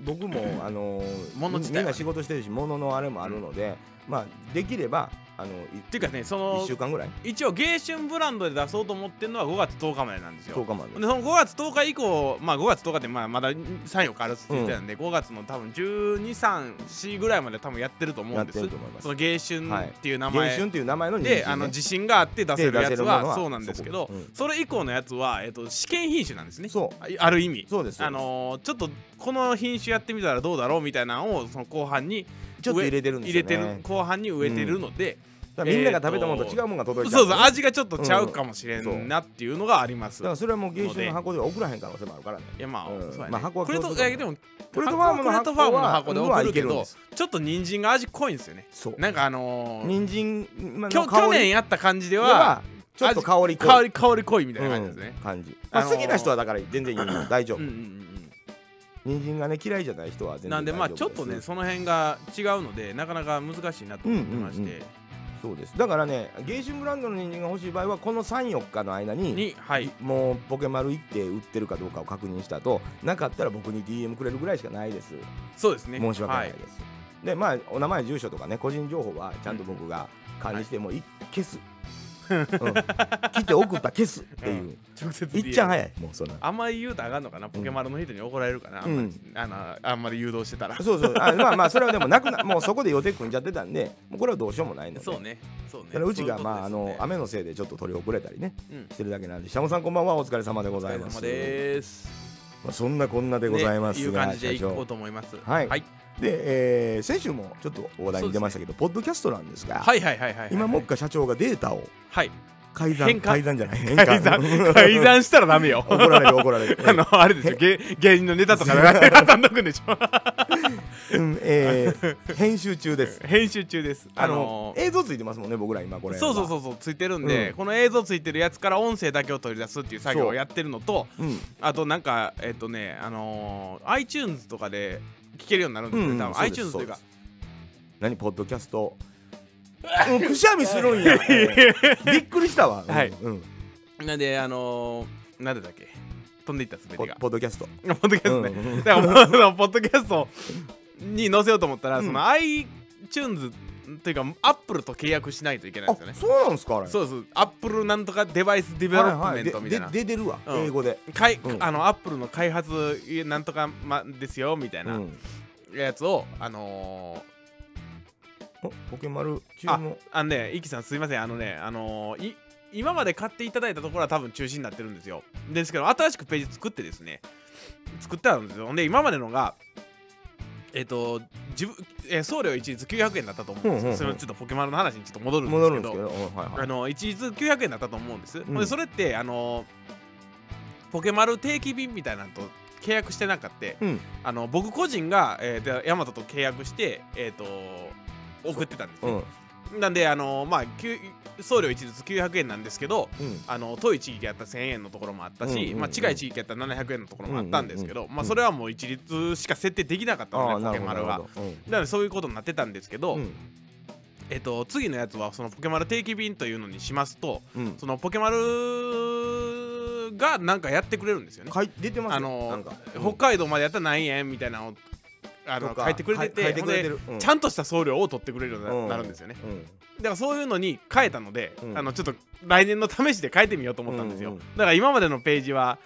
僕もあのーみんな仕事してるし物のあれもあるので、まあできればあのい
っていうかねそ
1
の
週間ぐらい。
一応芸春ブランドで出そうと思ってるのは5月10日までなんですよ。
10日まで。
でその5月10日以降まあ5月10日ってまあまだ34日あるって言ってたんで、5月の多分1234ぐらいまで多分やってると思うんです。その芸春っていう名
芸
前、
春っていう名前のね
であの自信があって出せるやつ
は
はそうなんですけど
うん。
それ以降のやつは、えっと試験品種なんですね。
そう。
あある意味。
そうです
あのーちょっとこの品種やってみたらどうだろうみたいなのをその後半に
ちょっと入れてるんです
入れ
よね
てる後半に植えてるので、
だからみんなが食べたものと違うものが届いちゃ
そうそう味がちょっとちゃうかもしれ
うん
なっていうのがあります、
だからそれはもう芸春の箱では送らへん可能性もあるからね。
いやまあ、
うん。
そうやね、
まあ箱は
クレ
共通だ
トいやでも
プレートファームの
クレトファームの
箱
箱で
は
送るけどちょっと人参が味濃いんですよね。
そう。
なんかあのー、
人参
去年やった感じで
で
は
ちょっと香り
香り香り濃いみたいな感じですね。
うん、感じ。まあ
あのー
好きな人はだから全然いいの <clears throat> 大丈夫。
うんうんうん
人参がね嫌いじゃない人は全然
うんなんでまあちょっとねその辺が違うのでなかなか難しいなと思ってまして、
そうです。だからね芸春ブランドの人参が欲しい場合はこの34日の間に
にはい。
もうポケマル行って売ってるかどうかを確認したとなかったら僕に DM くれるぐらいしかないです。
そうですね。
申し訳ない
は
です、でまあお名前住所とかね個人情報はちゃんと僕が管理してもうい消す、うん、来て送った消すっていう、
直接
いっちゃん早い。もうそんな。
あんまり言うとあかんのかな？ポケマルの人に怒られるかな、あんまりあのあんまり誘導してたら。
そうそう。あまあまあそれはでもなくなもうそこで予定組んじゃってたんでもうこれはどうしようもないので。
そうね。そうね。
うちがまああの雨のせいでちょっと取り遅れたりね。
うん。
してるだけなんで。シャモさんこんばんは。お疲れ様でご
お疲れ
ざいます。
様です。
まあ、そんなこんなでございます
ねいう
が、
感じでいこうと思います。
はい。
はい
で、えー先週もちょっと話題に出ましたけど、ポッドキャストなんですが、
はいはいはいはい
今もっか社長がデータを
はい。
改ざん改ざんじゃない変
改ざん。改ざんしたらダメよ。
怒られる怒られる。<laughs>
あのあれですよ。芸芸人のネタとか <laughs> 改ざんどくんでしょ。
うんえー編集中です。
編集中です。
あの映像ついてますもんね僕ら今これ
そうそうそうそうついてるんで、
うん。
この映像ついてるやつから音声だけを取り出すっていう作業をやってるのと
う、うん、
あとなんかえっとねあのー iTunes とかで聞けるようになるんですよ、多分。
うんそうです
iTunes というか
何ポッドキャスト？うんくしゃみするんや。びっくりしたわ、うん
はい。
うん、
なんであのー、なんでだっけ？飛んでいったすべ
ポ
てが。
ポッドキャスト。<laughs>
ポッドキャストね、
うん。うん
だからもうそのポッドキャストに載せようと思ったら、
うん。
その iTunes というか Apple と契約しないといけないん
あ
ですよね。
そうなんですかあれ。
そうです Apple なんとかデバイスデベロップメントみたいな、
でで出てるわ、
うん。
英語で、
かい
うん。
あのアップルの開発なんとか、ま、ですよみたいうなん。やつを、あの
おポケマル中
ー、
の
ああのねイキさんすいません。あのねあのーい今まで買っていただいたところは多分中止になってるんですよ。ですけど新しくページ作ってですね作ってあるんですよ。ほんで今までのがえっ、と自分、えー送料一律900円だったと思うんですよ、
うんうんうん。
それはちょっとポケマルの話にちょっと戻るんですけど。あの一律900円だったと思うんです、
ん
ほん。でそれってあのポケマル定期便みたいなのと契約してなかった
うん。
あの僕個人が、えーでヤマトと契約して、えー、と送ってたんですね、
うん
なんであのまあ送料一律900円なんですけど
うん。
あの遠い地域やったら1000円のところもあったし、
うんうんうん。
まあ、近い地域やったら700円のところもあったんですけど、
うんうんうん
まあ、それはもう一律しか設定できなかったので、
ああなる
ポケマルは。
ほどなるほど。
だからそういうことになってたんですけど、
うん。
えっと、次のやつはそのポケマル定期便というのにしますと
うん。
そのポケマルがなんかやってくれるんですよね。
出てますよ。
あの
なんか。
北海道までやったら何円みたいなのをあの書いてくれててちゃんとした送料を取ってくれるようにななるんですよね。
うん。
だからそういうのに変えたので、
うん。
あのちょっと来年の試しで変えてみようと思ったんですよ。
うんうん
だから今までのページは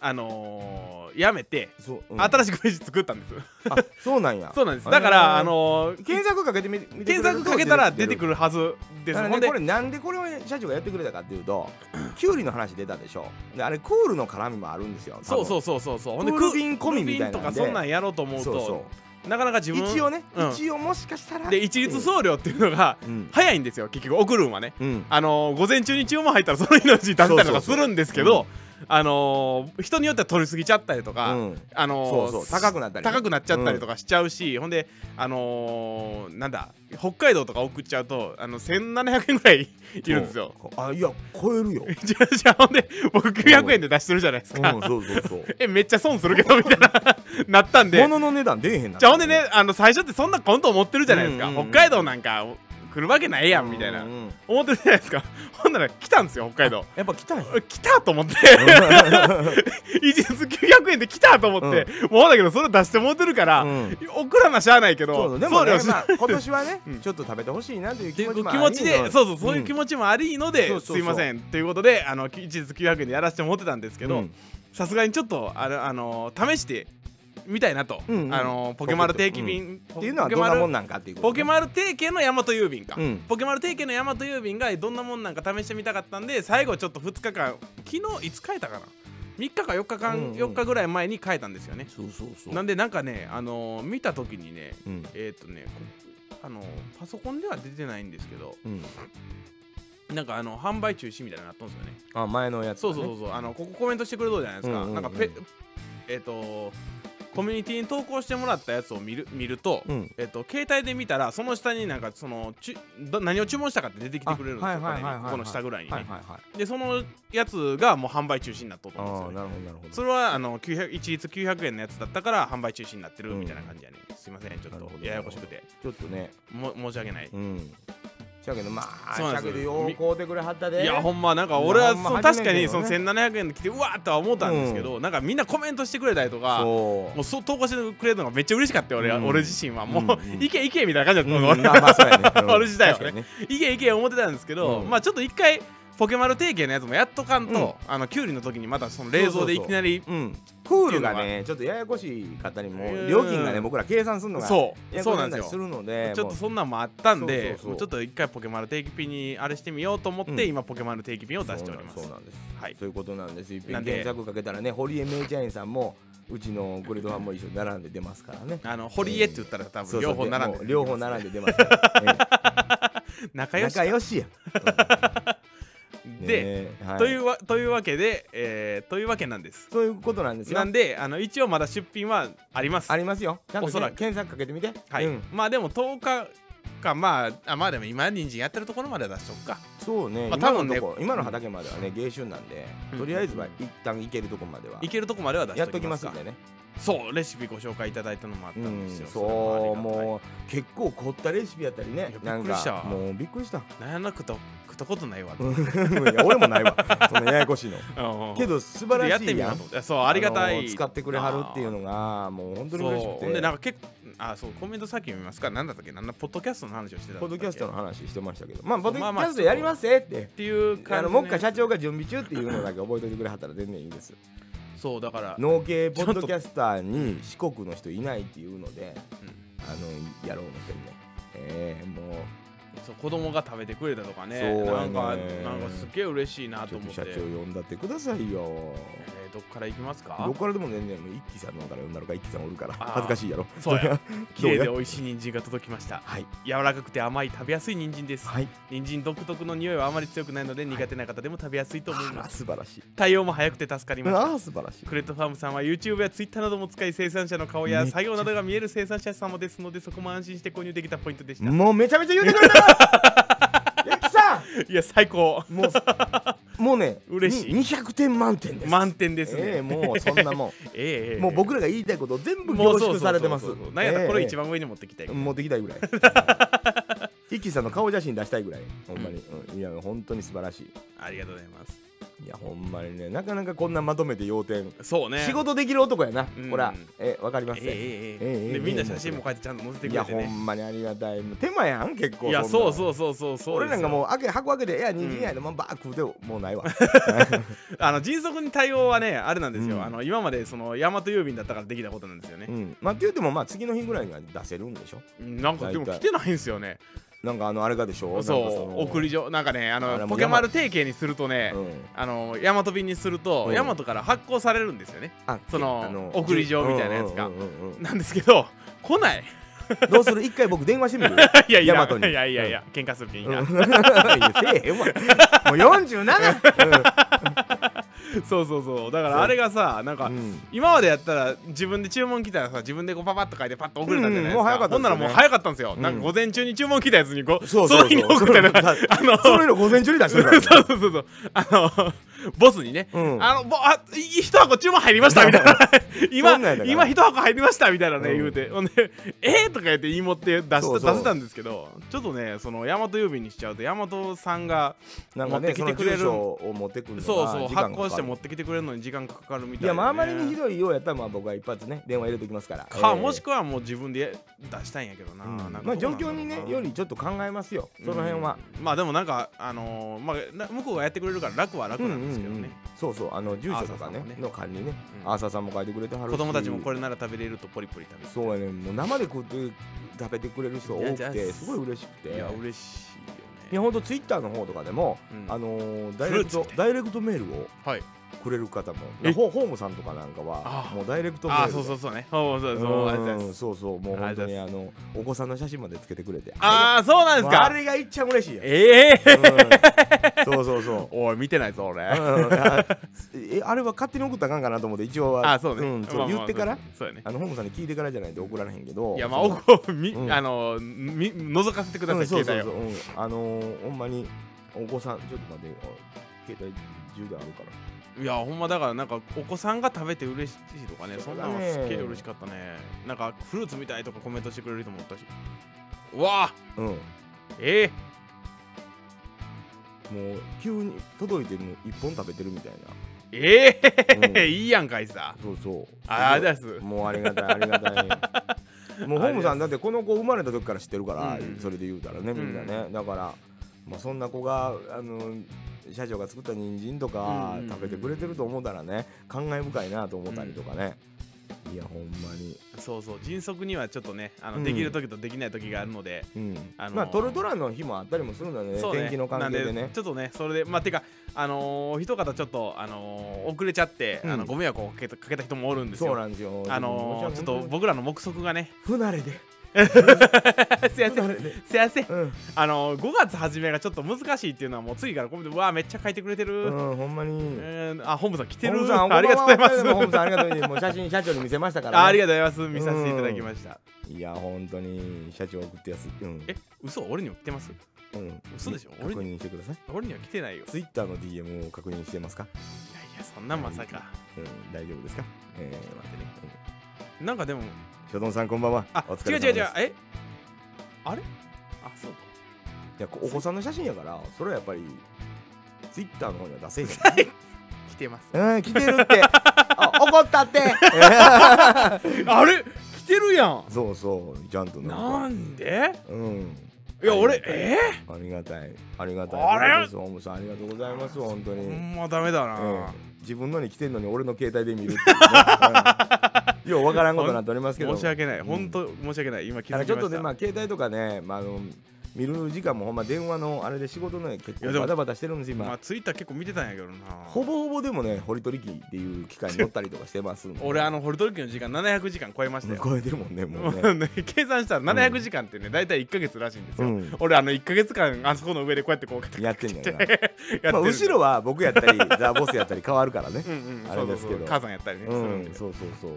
あのーやめて、
そううん。
新しくページ作ったんです。
あそうなんや。
そうなんです。だから、あのー
検索かけてみ
検索かけたら出てく
る
るはずです。
ねこれなんでこれを社長がやってくれたかっていうとキュウリの話出たでしょ。であれクールの絡みもあるんですよ。
そうそう
う
そうそう。そう。
クール便込みみたいな
とかそんなんやろうと思うと
そうそ
なかなか自
う
分
一応ね
うん。
一応もしかしたら。
で一律送料っていうのが
うん。
早いんですよ結局送るんはね。
うん。
あのー午前中に注文入ったらその日のうちに出せたりと
そうそうそう
かするんですけどあのー人によっては取りすぎちゃったりとか、
うん。
あのー
そうそう。高くなったりね。
高くなっちゃったりとかしちゃうし、ほんであのーなんだ北海道とか送っちゃうとあの1700円ぐらいいるんですよ。
あいや超えるよ。
じゃあじゃあほんで僕900円で出してるじゃないですか、
うん。そうそうそう <laughs>
えめっちゃ損するけどみたいな <laughs> なったんで。
物の値段出えへんな
じゃあほんでねあの最初ってそんなコント思ってるじゃないですか、
うんうんうん。
北海道なんか来るわけないやんみたいな、
うんうん。
思ってるじゃないですか。<laughs> ほんなら来たんですよ北海道。
やっぱ来たんや。<laughs>
来たと思って。<laughs> 一律900円で来たと思って、もうだけどそれ出してもうてるから、
うん。
送らなしゃあないけ
そ
ど
うでもね今年はね
うん。
ちょっと食べてほしいなという
っていう
気持ちも
気持ちでそうそうそういう気
ん
持ちもありので、すいません。ということであの一律900円でやらせてもらってたんですけど
うん。
さすがにちょっとあのあの試してみたいなと、
うんうん。
あのポケマル定期便、
っていうのはどんなもんなんかっていうこと
ポケマル定型の大和郵便か、
うん。
ポケマル定型の大和郵便がどんなもんなんか試してみたかったんで最後ちょっと2日間昨日いつ変えたかな？3日か4日間、
うんうん。
4日ぐらい前に変えたんですよね。
そうそうそう。
なんでなんかねあのー見た時にね
うん。
えっ、とねこあのーパソコンでは出てないんですけど
うん。
なんかあの販売中止みたいになったんですよね。
あ前のやつだね。
そうそうそうそう。あのここコメントしてくれとうじゃないですか、
うんうんうん。
なんかペえっ、とコミュニティに投稿してもらったやつを見る見ると、
うん。
えっと携帯で見たらその下になんかそのち何を注文したかって出てきてくれるんですよ。この下ぐらいにね、
はいはいはい。
でそのやつがもう販売中止になっとったんですよ、ね、
なるほどなるほど。
それはあの900一律900円のやつだったから販売中止になってる
うん
みたいな感じやね、すいません。ちょっとややこしくて。
ちょっとね。
も申し訳ない。
うんしゃけどまあ
そうなんですよ。
よう買うてくれはったで。
いやほんまなんか俺は
ま
そう
初めてよね
確かにその1700円で来てうわーとは思ったんですけど、なんかみんなコメントしてくれたりとか
そ
もうそう投稿してくれるのがめっちゃ嬉しかったよ俺は、
うん。
俺自身は。もう、
うん。うん。
いけいけみたいな感じだ
う
ったの、
うん。
俺。自体はね。いけいけ思ってたんですけど、
うん。
まあちょっと一回ポケマル定型のやつもやっとかんと、あのキュウリの時にまたその冷蔵でいきなり
うん。クールがねちょっとややこしい方にも
うん
料金がね僕ら計算するのが
そう。そうなんですよ。
るので
ちょっとそんなんもあったんでちょっと一回ポケマル定期便にあれしてみようと思って、
うん。
今ポケマル定期便を出しております。
そうなんです。
はい。
そういうことなんです。一
なんで。
遍検索かけたらね堀江メイチャインさんもうちのグリドファンも一緒に並んで出ますからね。
あの堀江って言ったら多分両方並んで
両方並んで出ますから。え <laughs>
仲
え
良し
仲良しや
で、
ねはい。
というわというわけで、えーというわけなんです。
そういうことなんですよ。
なんであの一応まだ出品はあります。
ありますよ。ちゃんと
おそらく。
検索かけてみて。
はい、
うん。
まあでも10日かまああまあでも今人参やってるところまでは出しとくか。
そうね、
まあ
今の
多分ね
今の畑まではね芸春なんで、
うん。
とりあえずは一旦行けるとこまでは。い
けるとこまでは出し
やっと
ときま
すすんでね。
そうレシピご紹介いただいたのもあった
うんん
ですよ、
そう
う
もう結構凝ったレシピやったりね。
びっくりした。
かもうびっくりした。
悩なくと。食ったことないわ。<laughs>
俺もないわ。そのややこしいの。<laughs>
うん
けど素晴らしていや
ん。そうありがたい。
使ってくれはるっていうのがもう本当に嬉しくて。
でなんか結構あそうコメントさっき読みますか？何だったっけ？なんだ？ポッドキャストの話をしてた
ポッドキャストの話してましたけど。まあポッドキャストやりますぜって。
っていう感じで
あの目下社長が準備中っていうのだけ覚えておいてくれはったら全然いいです。
そうだから、
農系ポッドキャスターに四国の人いないっていうので
うん。
あのやろう思ってるねええもう
そう子供が食べてくれたとかね。
そうやね
なんかなんかすっげえ嬉しいなと思って。
と社長呼んだってくださいよ。
えーどっから行きますか？
どっからでも全然もう一輝さんのから呼んだのか一輝さんおるから恥ずかしいやろ。
そうや。<laughs> 綺麗で美味しい人参が届きました。
はい。
柔らかくて甘い食べやすい人参です。
はい。
人参独特の匂いはあまり強くないので苦手な方でも食べやすいと思います。
素晴らしい。
対応も早くて助かりました。
ああ素晴らしい。
クレットファームさんは YouTube や Twitter なども使い生産者の顔や作業などが見える生産者様ですのでそこも安心して購入できたポイントでした。
もうめちゃめちゃ言うてくれた <laughs> 一輝さ
いや最高。
んもうもうね
嬉しい。
に200点満点です。
満点です
ええ
ね
もうそんなもん。<laughs>
ええええ。
もう僕らが言いたいこと全部凝縮されてます。
なんやったらこれ一
番
番上に持ってきたい
持ってきたいぐらい。一輝 <laughs> さんの顔写真出したいぐらい。ほんまに、うん。いや本当に素晴らしい。
ありがとうございます
いやほんまにねなかなかこんなまとめて要点。
そうね。
仕事できる男やな、
うん、
ほらえわかります？ね、
えー、えー、でみんな写真もこうやってちゃんと載せてくれて、ね、いやほ
んまにありがたい。手間やん結構。
いやそうそうそうそうそう
俺なんかもう開け箱開けて「いや人参やで、うん、もバークでてもうないわ」<laughs>
あの迅速に対応はねあれなんですよ、
うん、
あの今までその大和郵便だったからできたことなんですよね、
うん、まあって言ってもまあ次の日ぐらいには出せるんでしょ？
うなんかでも来てないんですよね。
なんかあのあれがでしょ？
う。
そう
送り状。なんかねあのポケマル提携にするとね、
うん、
あの大和便にすると、
うん。
大和から発行されるんですよね。
あ
その送り状みたいなやつが。なんですけど来ない。<laughs>
どうする？一回僕電話してみる？<laughs>
いやいや
大和に。
いやいやいや、喧嘩するけんいいな、
うん。<laughs> いやせえへんわ。もう 47! <laughs>
そうそうそう。だからあれがさなんか、
うん。うん
今までやったら自分で注文来たらさ自分でこうパパッと書いてパッと送れたじゃないですか、
うん。もう早かったね。
ほんならもう早かったんですよ、
うん
なん。か午前中に注文来たやつにこ
そうそうそう。
の日に送ったりとかあの
そういうの午前中に出してるから
そうそうそうそう。あのボスにね
うん。
あのぼあい一箱注文入りましたみたいな。<laughs> 今今一箱入りましたみたいなね、
うん。
言うて。ほんでえー、とか言って言い持って出し出せたんですけどちょっとねその大和郵便にしちゃうと大和さんが持ってきてくれる
住所を持ってくるのが
そうそう発行して持ってきてくれるのに時間かかるみたいで、ね、
いやまああまりにひどいようやったらまあ僕は一発ね電話入れときますから。
か、
えー
もしくはもう自分で出したいんやけどな,、
うん。
な
まあ状況にねよりちょっと考えますよ。その辺は、
うん。まあでもなんかあのーまあな向こうがやってくれるから楽は楽なんですけどね、
そうそうあの住所とかね
ね。
の管理ね、
うん。
アーサーさんも書いてくれてはるし。
子供たちもこれなら食べれるとポリポリ食べ
そうやねもう生で食って食べてくれる人多くてすごい嬉しくて。
るいや嬉しいよね。
いやほんとツイッターの方とかでも、
うん。
あのーダイレクトダイレクトメールを
はい
くれる方も。
え？
ホホームさんとかなんかは
あ。
もうダイレクトメー
そうそうそうね。そうそうそう
そうそうもう本当に
あ
あのお子さんの写真までつけてくれて。
ああそうなんです
もうあ
か
れがいっちゃ嬉しい
ええ。
うん。そうそうそう。<laughs>
おい見てないぞ俺。
うん。あえあれは勝手に送ったらあかんかなと思って一応は。
あそうね、
んそう言ってから
そうやね。
あのホームさんに聞いてからじゃないと送られへんけど。
いやまあおこみ、
うん。
あのみ覗かせてください、
うんそう
携帯を
そう。そう、うん、あのー、ほんまにお子さんちょっと待ってあ携帯充電あるから
いやほんまだからなんかお子さんが食べて嬉しいとかねそんなのすっげえ嬉しかったね。なんかフルーツみたいとかコメントしてくれる人もおったし。うわ！あ
うん。
え
もう急に届いてるの一本食べてるみたいな。
ー、え。ー
うん。<laughs>
いいやんかいさ。
そうそう。
ああ
す。もうありがたいありがたい。<laughs> もうホームさんだってこの子生まれた時から知ってるから、
うん。
それで言うたらねみんなね、だから、まあ、そんな子があの社長が作った人参とか
うん
食べてくれてると思ったらね感慨深いなと思ったりとかね、いやほんまに、
そうそう。迅速にはちょっとねあの、
うん。
できる時とできない時があるので
うん。
あのー
まあトルトラの日もあったりもするんだね
ね。
天気の関係でね。
ちょっとねそれでまあてかあのー、一方ちょっとあのー遅れちゃって、
うん。
あのご迷惑をかけたかけた人もおるんですよ。
そうなんですよ。
あのー、ちょっと僕らの目測がね。
不慣れで <laughs>
せん。すいません。
うん。
あのー、5月初めがちょっと難しいっていうのはもう次からコメントうわーめっちゃ書いてくれてる、
うん、ほんまに。
えーあ本部さん来てる。
さん <laughs>
ありがとうございます。
ホームさんありがとうございます。もう写真社長に見せましたから、ね。
あありがとうございます。見させていただきました。
いや、本当に社長送ってやす。うん。
え嘘？俺にも来てます？
うん。
嘘でしょ？
確認してください。
俺には来てないよ。い
ツイッターの DM を確認してますか？
やいやそんなまさか。
うん、大丈夫ですか？え
ちょっと待ってね。なんかでも
ョドンさんこんばんは。
あ
お疲
違う
れ様です
違う違うえ？あれ？あそうか
いや、こお子さんの写真やから、それはやっぱり、ツイッターの方には出せへん。<laughs>
来てます
うん、来てるって。<laughs> あ、怒ったって。<laughs>
あれ？来てるやん
そうそう、ちゃんと
な
か
んで？
うん。
いや俺え？
ありがたい。ありがたい。
あれ？
そうですホームさんありがとうございます。本当に。
んまダメだな、
ええ自分のに来てんのに俺の携帯で見るっていうね、うん。ようわからんことになっておりますけど。
申し訳ない、
うん
本当申し訳ない。今気
だ
づきました。
ちょっとねまあ携帯とかね、まあ、あの見る時間もほんま電話のあれで仕事のね結構バタバタしてるんです今、
まあツイッター結構見てたんやけどな。
ほぼほぼでもね掘り取り機っていう機械に乗ったりとかしてますんで。
俺あのホルトルキの時間700時間超えましたよ。
超えてるもんねもうね。<laughs>
計算したら700時間ってね大体1ヶ月らしいんですよ、
うん。
俺あの1ヶ月間あそこの上でこうやってこう
やってんねんな、<laughs>
やってる
まあ、後ろは僕やったりザ・ボスやったり変わるからね。
うんうん
あれですけど。
そうそうそう。母さんやったりね、
う
ん
そうそうそう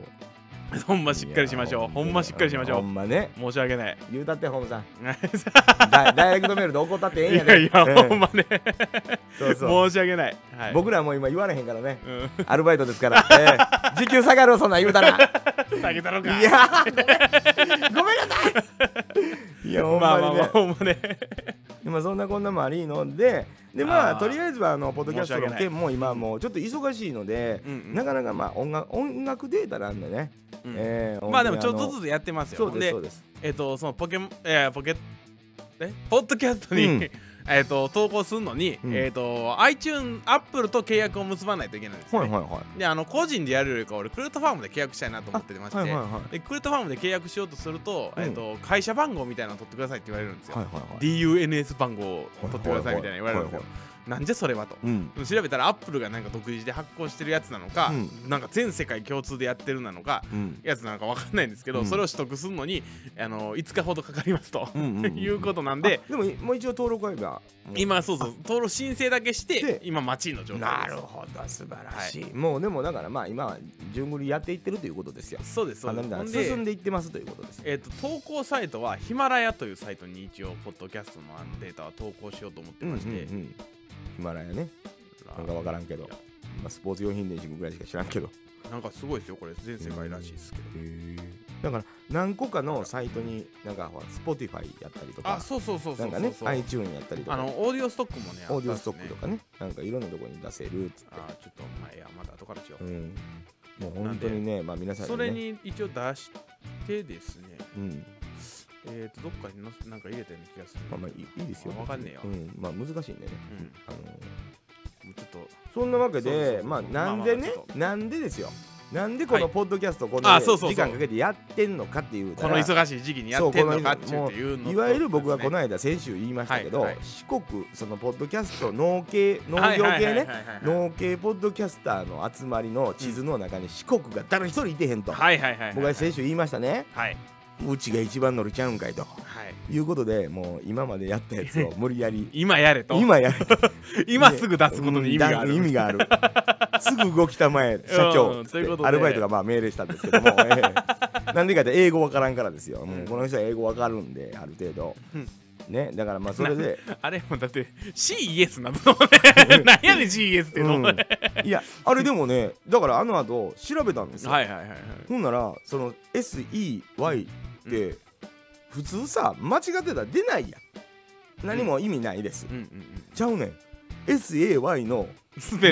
<laughs>
ほんましっかりしましょう。ほんましっかりしましょ
ほ
うん
まね。
申し訳ない。
言うたってホームさん。
い <laughs>
ダダイレクトメールで怒ったってええんやで。
やいや、
うん。
ほんまね。
そうそう。
申し訳ない、はい、
僕らもう今言われへんからね。
うん。
アルバイトですから、えー時給下がるわそんなん言うたら。<laughs>
下げたのか。
いやーごめん。なさい。いやほん
まあまあまあ
まにね。
ほんまね。
今そんなこんなもありのででまあとりあえずはあのポッドキャストの件も今もうちょっと忙しいので、なかなかまあ音楽音楽データなんでね、
うん。
えー
まあでもちょっと
つ
ずつやってますよ。
そうです
で
そうです。
えっ、とそのポケモンえーポケえポッドキャストに、
うん
えっと投稿するのに、
うん。
えっ、と iTunes アップルと契約を結ばないといけないんですね、
はいはいはい。
であの個人でやるよりか俺クルートファームで契約したいなと思ってまして、
はいはいはい
でクルートファームで契約しようとすると,、
うん。
えっと会社番号みたいなの取ってくださいって言われるんですよ、
はいはいはい。
DUNS 番号を取ってくださいみたいな言われるんですよ、
はい
なんじゃそれはと。
うん。
調べたらアップルがなんか独自で発行してるやつなのか、
う
なんか全世界共通でやってるなのか
うん。
やつなのかわかんないんですけど、
うん。
それを取得するのにあの5日ほどかかりますと、
うんうんうん <laughs>
いうことなんで。
あでももう一応登録は今
今そうそう登録申請だけして
で
今待ちの状態
なるほど素晴らしい、もうでもだからまあ今は順繰りやっていってるということですよ。
そうですそうです。
進んでいってますということです。
えー、と投稿サイトはヒマラヤというサイトに一応ポッドキャストのあのデータは投稿しようと思ってまして、
ヒマラヤね。なんかわからんけど。まあ、スポーツ用品電子ぐらいしか知らんけど。
なんかすごいですよ。これ全世界らしいですけど。
だから何個かのサイトになんかほら Spotify やったりとか。
あそうそうそうそ
なかね
うんそうそう。
iTune やったりとか。
あのオーディオストックもね
オーディオストックと
か
かね。なんかいろんなところに出せるっつって。
あちょっとまあいやまだ後からしよう、
うん。もう本当にねまあ皆さんにね。
それに一応出してですね。
うん
えっ、とどっかにのせなんか入れたような気がする、
まあまあいいいいですよ。
わかんねえよ。
うん。まあ難しいんでね。
うん。
あの
もうちょっと。
そんなわけ
そうそうそう
でまあなんでね
まあまあちょっと。
なんでですよ。なんでこの
はい。
ポッドキャストこのね
あそうそうそう。
時間かけてやってんのかっていうた
この
ら
忙しい時期にやってんのかっちゅうっていうのと
いわゆる僕はこの間先週言いましたけど、
はいはい。
四国そのポッドキャスト農系農
はい
業系ね
はいはいはいはい。
農系ポッドキャスターの集まりの地図の中に四国が誰一人いてへんと、
はいはいはいはい
僕は先週言いましたね。
はい、
うちが一番乗るちゃうんかいと。
はい、
いうことでもう今までやったやつを無理やり。<laughs>
今やれと。
今やる <laughs>
今すぐ出すことに意味がある、
うん意味がある。<laughs> すぐ動きたまえ社長。
うん
アルバイトがまあ命令したんですけども、ええ。なんでかって英語わからんからですよ、もうこの人は英語わかるんである程度、
うん。
ねだからまあそれで、
あれもだって CES なのね。何やねん CES っていうの、
うん。
はい
いやあれでもねだからあの後調べたんですよ、
はいはいはい
ほんならその SEY 普通さ間違ってたら出ないやん。何も意味ないです、
うん。うんうん
ちゃうねん。SAY の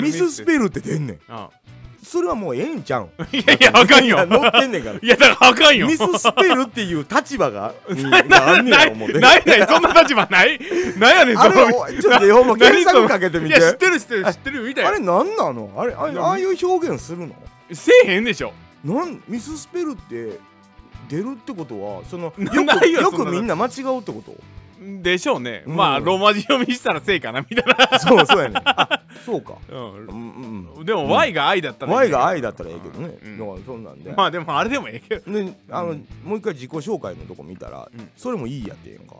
ミススペルって出んねん。
あ
それはもうええんちゃう？ん
いやいやあかんよ。
いや載ってんねんから。
いやだからあかんよ。
ミススペルっていう立場が <laughs>
な
んね
ない
や思って。
ないないそんな立場ない。なんやねん
あれ
その
おいちょっとほんま検索かけてみて。
いや知ってる知ってる知ってるみたい
あれなんなの？あれあれああいう表現するの？
せえへんでしょ。
なんミススペルって出るってことはその
な <laughs>
よくみんな間違うってこと？
でしょうね、
うん。
まあローマ字読みしたらせいかなみたいな、
そうそうやねあそうか。
う
うんうん。
ん、でも Y が I だったらいい
Y が愛だったらええけどね。
うん。
だからそんなんで。
まあでもあれでもええけど。
であの
うん。
もう一回自己紹介のとこ見たら
うん。
それもいいやってんか？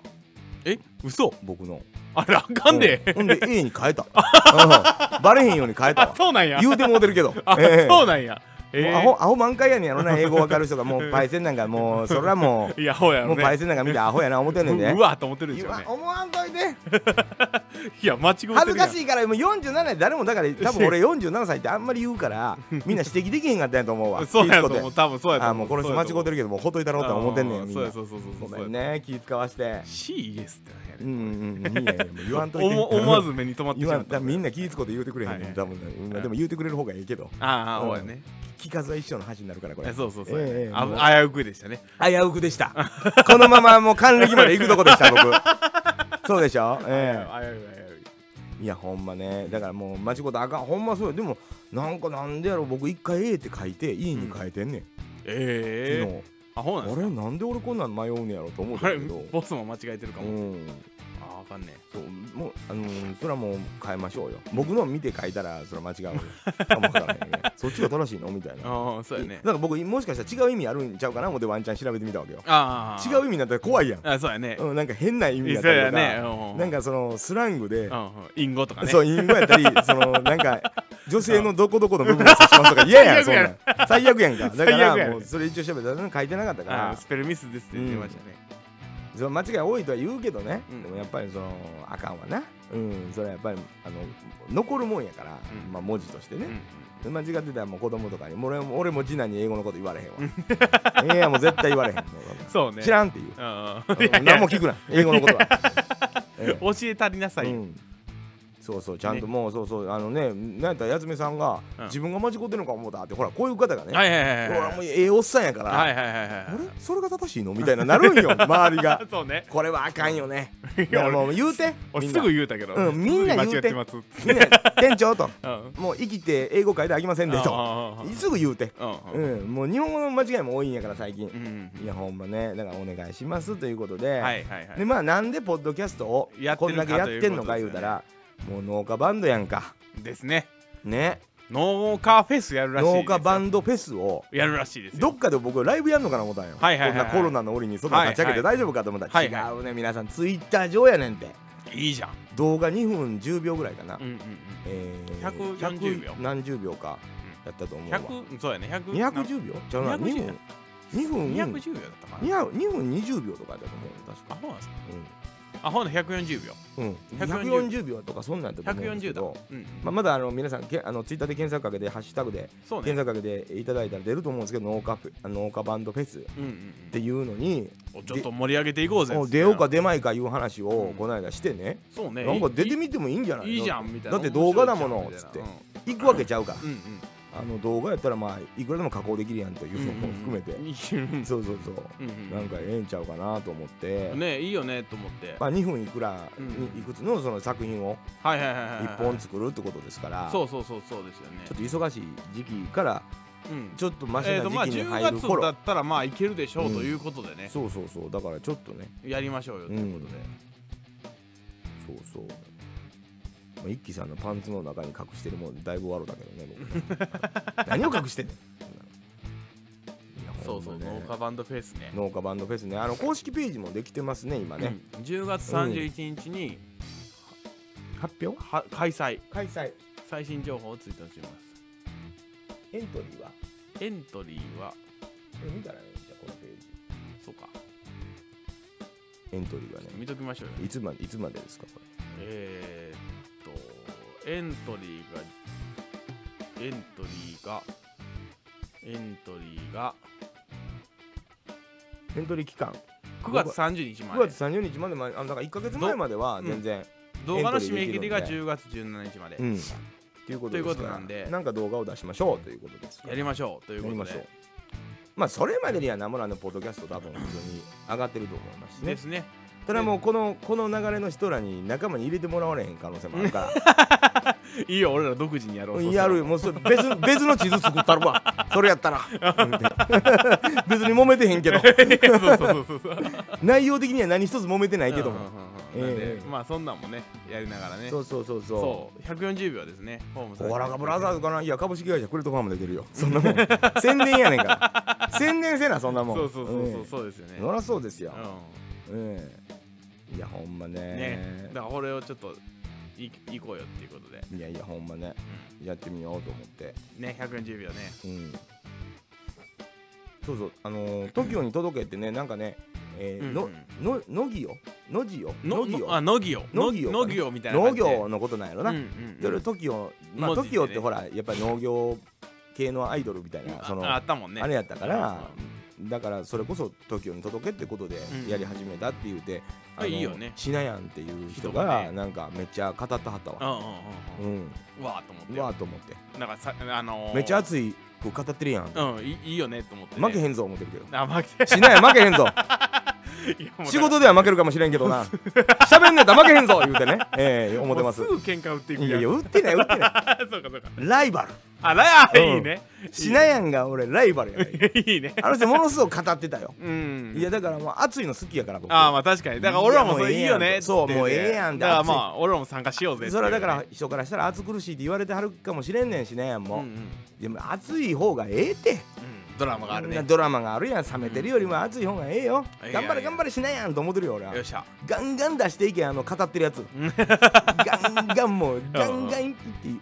え？嘘？
僕の。
あれあかんで、
うん。ほんで A <laughs> に変えた。うん。バレへんように変えた
そうなんや。
言うてもうてるけど。<laughs>
あ、
ええ。
そうなんや。え
もうアホアホ満開やねんやろな <laughs> 英語わかる人が。もうパイセンなんかもうそれはも <laughs>
いやほうや
うも
ろね。
うパイセンなんか見てアホやな思ってんねんで。
ううわと思ってるんでね
思わんといて。<laughs>
いや間違うて
恥ずかしいからもう47で誰もだから多分俺47歳ってあんまり言うからみんな指摘できへんかったんやと思うわ。
そうやと思う。多分そうやと思う。
あもうこの人間違ってるけどもうほっといたろうって思ってんねんみんな。
そうやそうそうそう
ごめんね気使わして。
CES って
う
何
んうんうん。いやいやもう言わんと
思思わず目に留まってた。
だみんな気ぃつこと言うてくれへんねん。多分ねうんでも言うてくれる方がいいけど。
ああ
うん
そうやね
聞かずは一生の恥になるからこれ。
えそうそうそう。危うくでしたね。
危うくでした。<laughs> このままもう還暦まで行くとこでした <laughs> 僕。そうでしょ？え
危うい危うい
えい。やほんまね。だからもう間違うとあかん。ほんまそうよでもなんかなんでやろ僕一回 A って書いて E に変えてんねん、
ええ。
昨
あほうなんです
日あれなんで俺こんなん迷うねやろと思う
あれ
たけど。
ボスも間違えてるかも。
うん
かんね
そうもうあのーそれはもう変えましょうよ。僕の見て書いたらそれは間違う。かもわからへんね。<laughs> そっちが正しいの？みたいな。
ああそうやね。
だから僕もしかしたら違う意味あるんちゃうかな？思ってワンチャン調べてみたわけよ。
ああ
違う意味になったら怖いやん、
あそうやね。
うん、なんか変な意味だったりとか、
やね。うん
なんかそのスラングで、
隠語とかね。
そう隠語やったり <laughs> そのなんか女性のどこどこの部分を指しますとか嫌やんそん
最悪や
なん。最悪やんか。だか
最悪やね
らもうそれ一応調べたら書いてなかったから。
あスペルミスですって言ってましたね
その間違い多いとは言うけどね、
うん。
でもやっぱりそのあかんわな。うん。それはやっぱりあの残るもんやから、
うん。
まあ文字としてね、
うん
で間違ってたらもう子供とかにもう俺も俺も次男に英語のこと言われへんわ。<laughs> いやもう絶対言われへん。
そうね。
知らんっていう。何も聞くな。<laughs> 英語のことは、<laughs> ええ。
教えたりなさい
うん、そうそうちゃんともう、そうそうあのねなんやったらやつめさんが、
うん。
自分が間違ってるのか思ったってほらこういう方がね、
はいはいはいはい
ほらもうええおっさんやから、
はいはいはいはい
あれ？それが正しいのみたいななるんよ周りが。<laughs>
そうね。
これはあかんよね。<laughs>
いや
もう言うて。みんな。
俺すぐ言うたけど
うんみんな言うて。
間違ってます
みんな店長と。<laughs>
うん。
もう生きて英語書いてあきませんでと。すぐ言うて。
ああ
う
うん。
んもう日本語の間違いも多いんやから最近。
うん
いやほん。まねだからお願いしますということで、
はいはいはい。
でまあなんでポッドキャストを
やって
こんだけやってんのか言うたらもう農家バンドやんか。
ですね。
ね。
農家フェスやるらしい
農家バンドフェスを。
やるらしいですよ。
どっかで僕ライブやんのかな思ったんよ、
はいはいはいはい。
こんなコロナの折にそんな立ち上げて大丈夫かと思ったら、
はいはい。
違うね。皆さんツイッター上やねんて。
いいじゃん。
動画2分10秒ぐらいかな、
うんうんうん。
えー、
140秒。
100何十秒か。やったと思うわ、
100そうやね。100
210秒？ちゃうな。2
210
分2分
210秒。だったかな
2分2分20秒とかやったと思う。確か
あそうなんですかあほんの140秒
うん、
140
140秒とかそんなんだと思うんです
140だ。
けど、
うん。
まあ、まだあの皆さんけあのツイッターで検索かけてハッシュタグで検索かけていただいたら出ると思うんですけど農家農家バンドフェスっていうのに
ちょっと盛り上げていこうぜ
お出ようか出まいかいう話を
うん
この間してね、
そうね。
なんか出て
み
みてもいいんじゃないの？
いいじゃんみたいな。
だって動画だものつって。行くわけちゃうから、
うんうん
あの動画やったらまあいくらでも加工できるやんというのも含めて、
うん。
そうそうそう。
うんうん。
なんかええんちゃうかなと思って、
ねいいよねと思って。
まあ、2分いくらいくつのその作品を
はいはいはいはいはい。
1本作るってことですから、
そうそうそうそうですよね。
ちょっと忙しい時期から
うん。
ちょっとマシな時期に
10
入る頃、
月だったらまあいけるでしょう
うん
ということでね。
そうそうそう。だからちょっとね。
やりましょうよということで。
そうそう、まあ、一輝さんのパンツの中に隠してるもんだいぶ悪だけどね僕 <laughs> 何を隠してんねん
そうそう農家バンドフェスね。
農家バンドフェスね。あの公式ページもできてますね今ね、
うん。10月31日に
発表？
は開催。
開催。
最新情報をツイートします。
エントリーは？
エントリーは
見たらねじゃあこのページ。
そうか。
エントリーはね。
見ときましょうよ。
いつまでいつまでですかこ
えー、っとエントリーがエントリーがエントリーが
れエントリー期間
9月30日ま
9
で
月30日までまあだから1か月前までは全然
動画の締め切りが
エントリ
10月17日まで、
うん。っていうこと
ということなんで。
なんか動画を出しましょうということですから。
やりましょうということで。
やりましょう。まあそれまでにはナモラのポッドキャスト多分普通に上がってると思いますしね。
ですね。
ただもうこのこの流れの人らに仲間に入れてもらわれへん可能性もあるか <laughs>
いいよ俺ら独自にやろう。
らやるもうそれ別別の地図作ったるわ。<laughs> それやったら。別に揉めてへんけど。<laughs> 内容的には何一つ揉めてないけども。
うんうんうんうん。なんで、
ええ。
まあそんなんもねやりながらね。
そうそうそうそ
そう140秒ですね。ホーム
うオラガブラザーズかないや株式会社クレトファームで出るよ。そんなもん。宣伝やねんから。宣伝せなそんなもん。
そうそうそうそう
え
そうですよね。
えそりゃそうですよ。
う
ええ。いやほんまね。
んね。だからこれをちょっとい行こうよっていうことで、
いやいやほんまね。やってみようと思って。
ね140秒ね。
うん。そうそう。あのー TOKIO に届けってねなんかねえー
うん
のののぎよ？のじよ？
の
のぎよ？
あ農業
農業
農業みたいな
農業のことなんやろな、
うんうん
それ TOKIO まあ TOKIO ってほらやっぱり農業系のアイドルみたいなその
ああったもんね。
あれやったからだからそれこそ TOKIO に届けってことで
うん
やり始めたって言うて、
あいいよね。
しなやんっていう人
人が
なんかめっちゃ語ってはったわ。
うんうんうん
うん。
うん。わーと思って。
うわーと思って。
なんかさあのー
めっちゃ熱いく語ってるやん
うんいいいいよねと思ってね。
負けへんぞ思ってるけど。
あ負け。
しなや負けへんぞ。<laughs> 仕事では負けるかもしれんけどな。<laughs> 喋んねえと負けへんぞ言うてね。ええ思ってます。
すぐ喧嘩売っていく
いやい
やん
や売ってない売ってない。<laughs>
そうかそうか。
ライバル
あラヤ
うん。
いいね。
しなやんが俺ライバルやね <laughs>
いいね。
あの人ものすごく語ってたよ。
うん。
いやだからもう熱いの好きやから僕。
ああまあ確かに。だから俺らもそれいいよね
そうもうええやん
だからまあ俺らも参加しようぜ
それはだから人からしたら暑苦しいって言われてはるかもしれんねんしねも。
うんうん。
でも熱い方がええって。
うんドラマがあるね。
ドラマがあるやん。冷めてるよりも熱い方がええよ。
うん
頑張れ頑張れしなやんと思ってるよ俺は。
よっしゃ。
ガンガン出していけあの語ってるやつ。<laughs> ガンガンもうガンガンって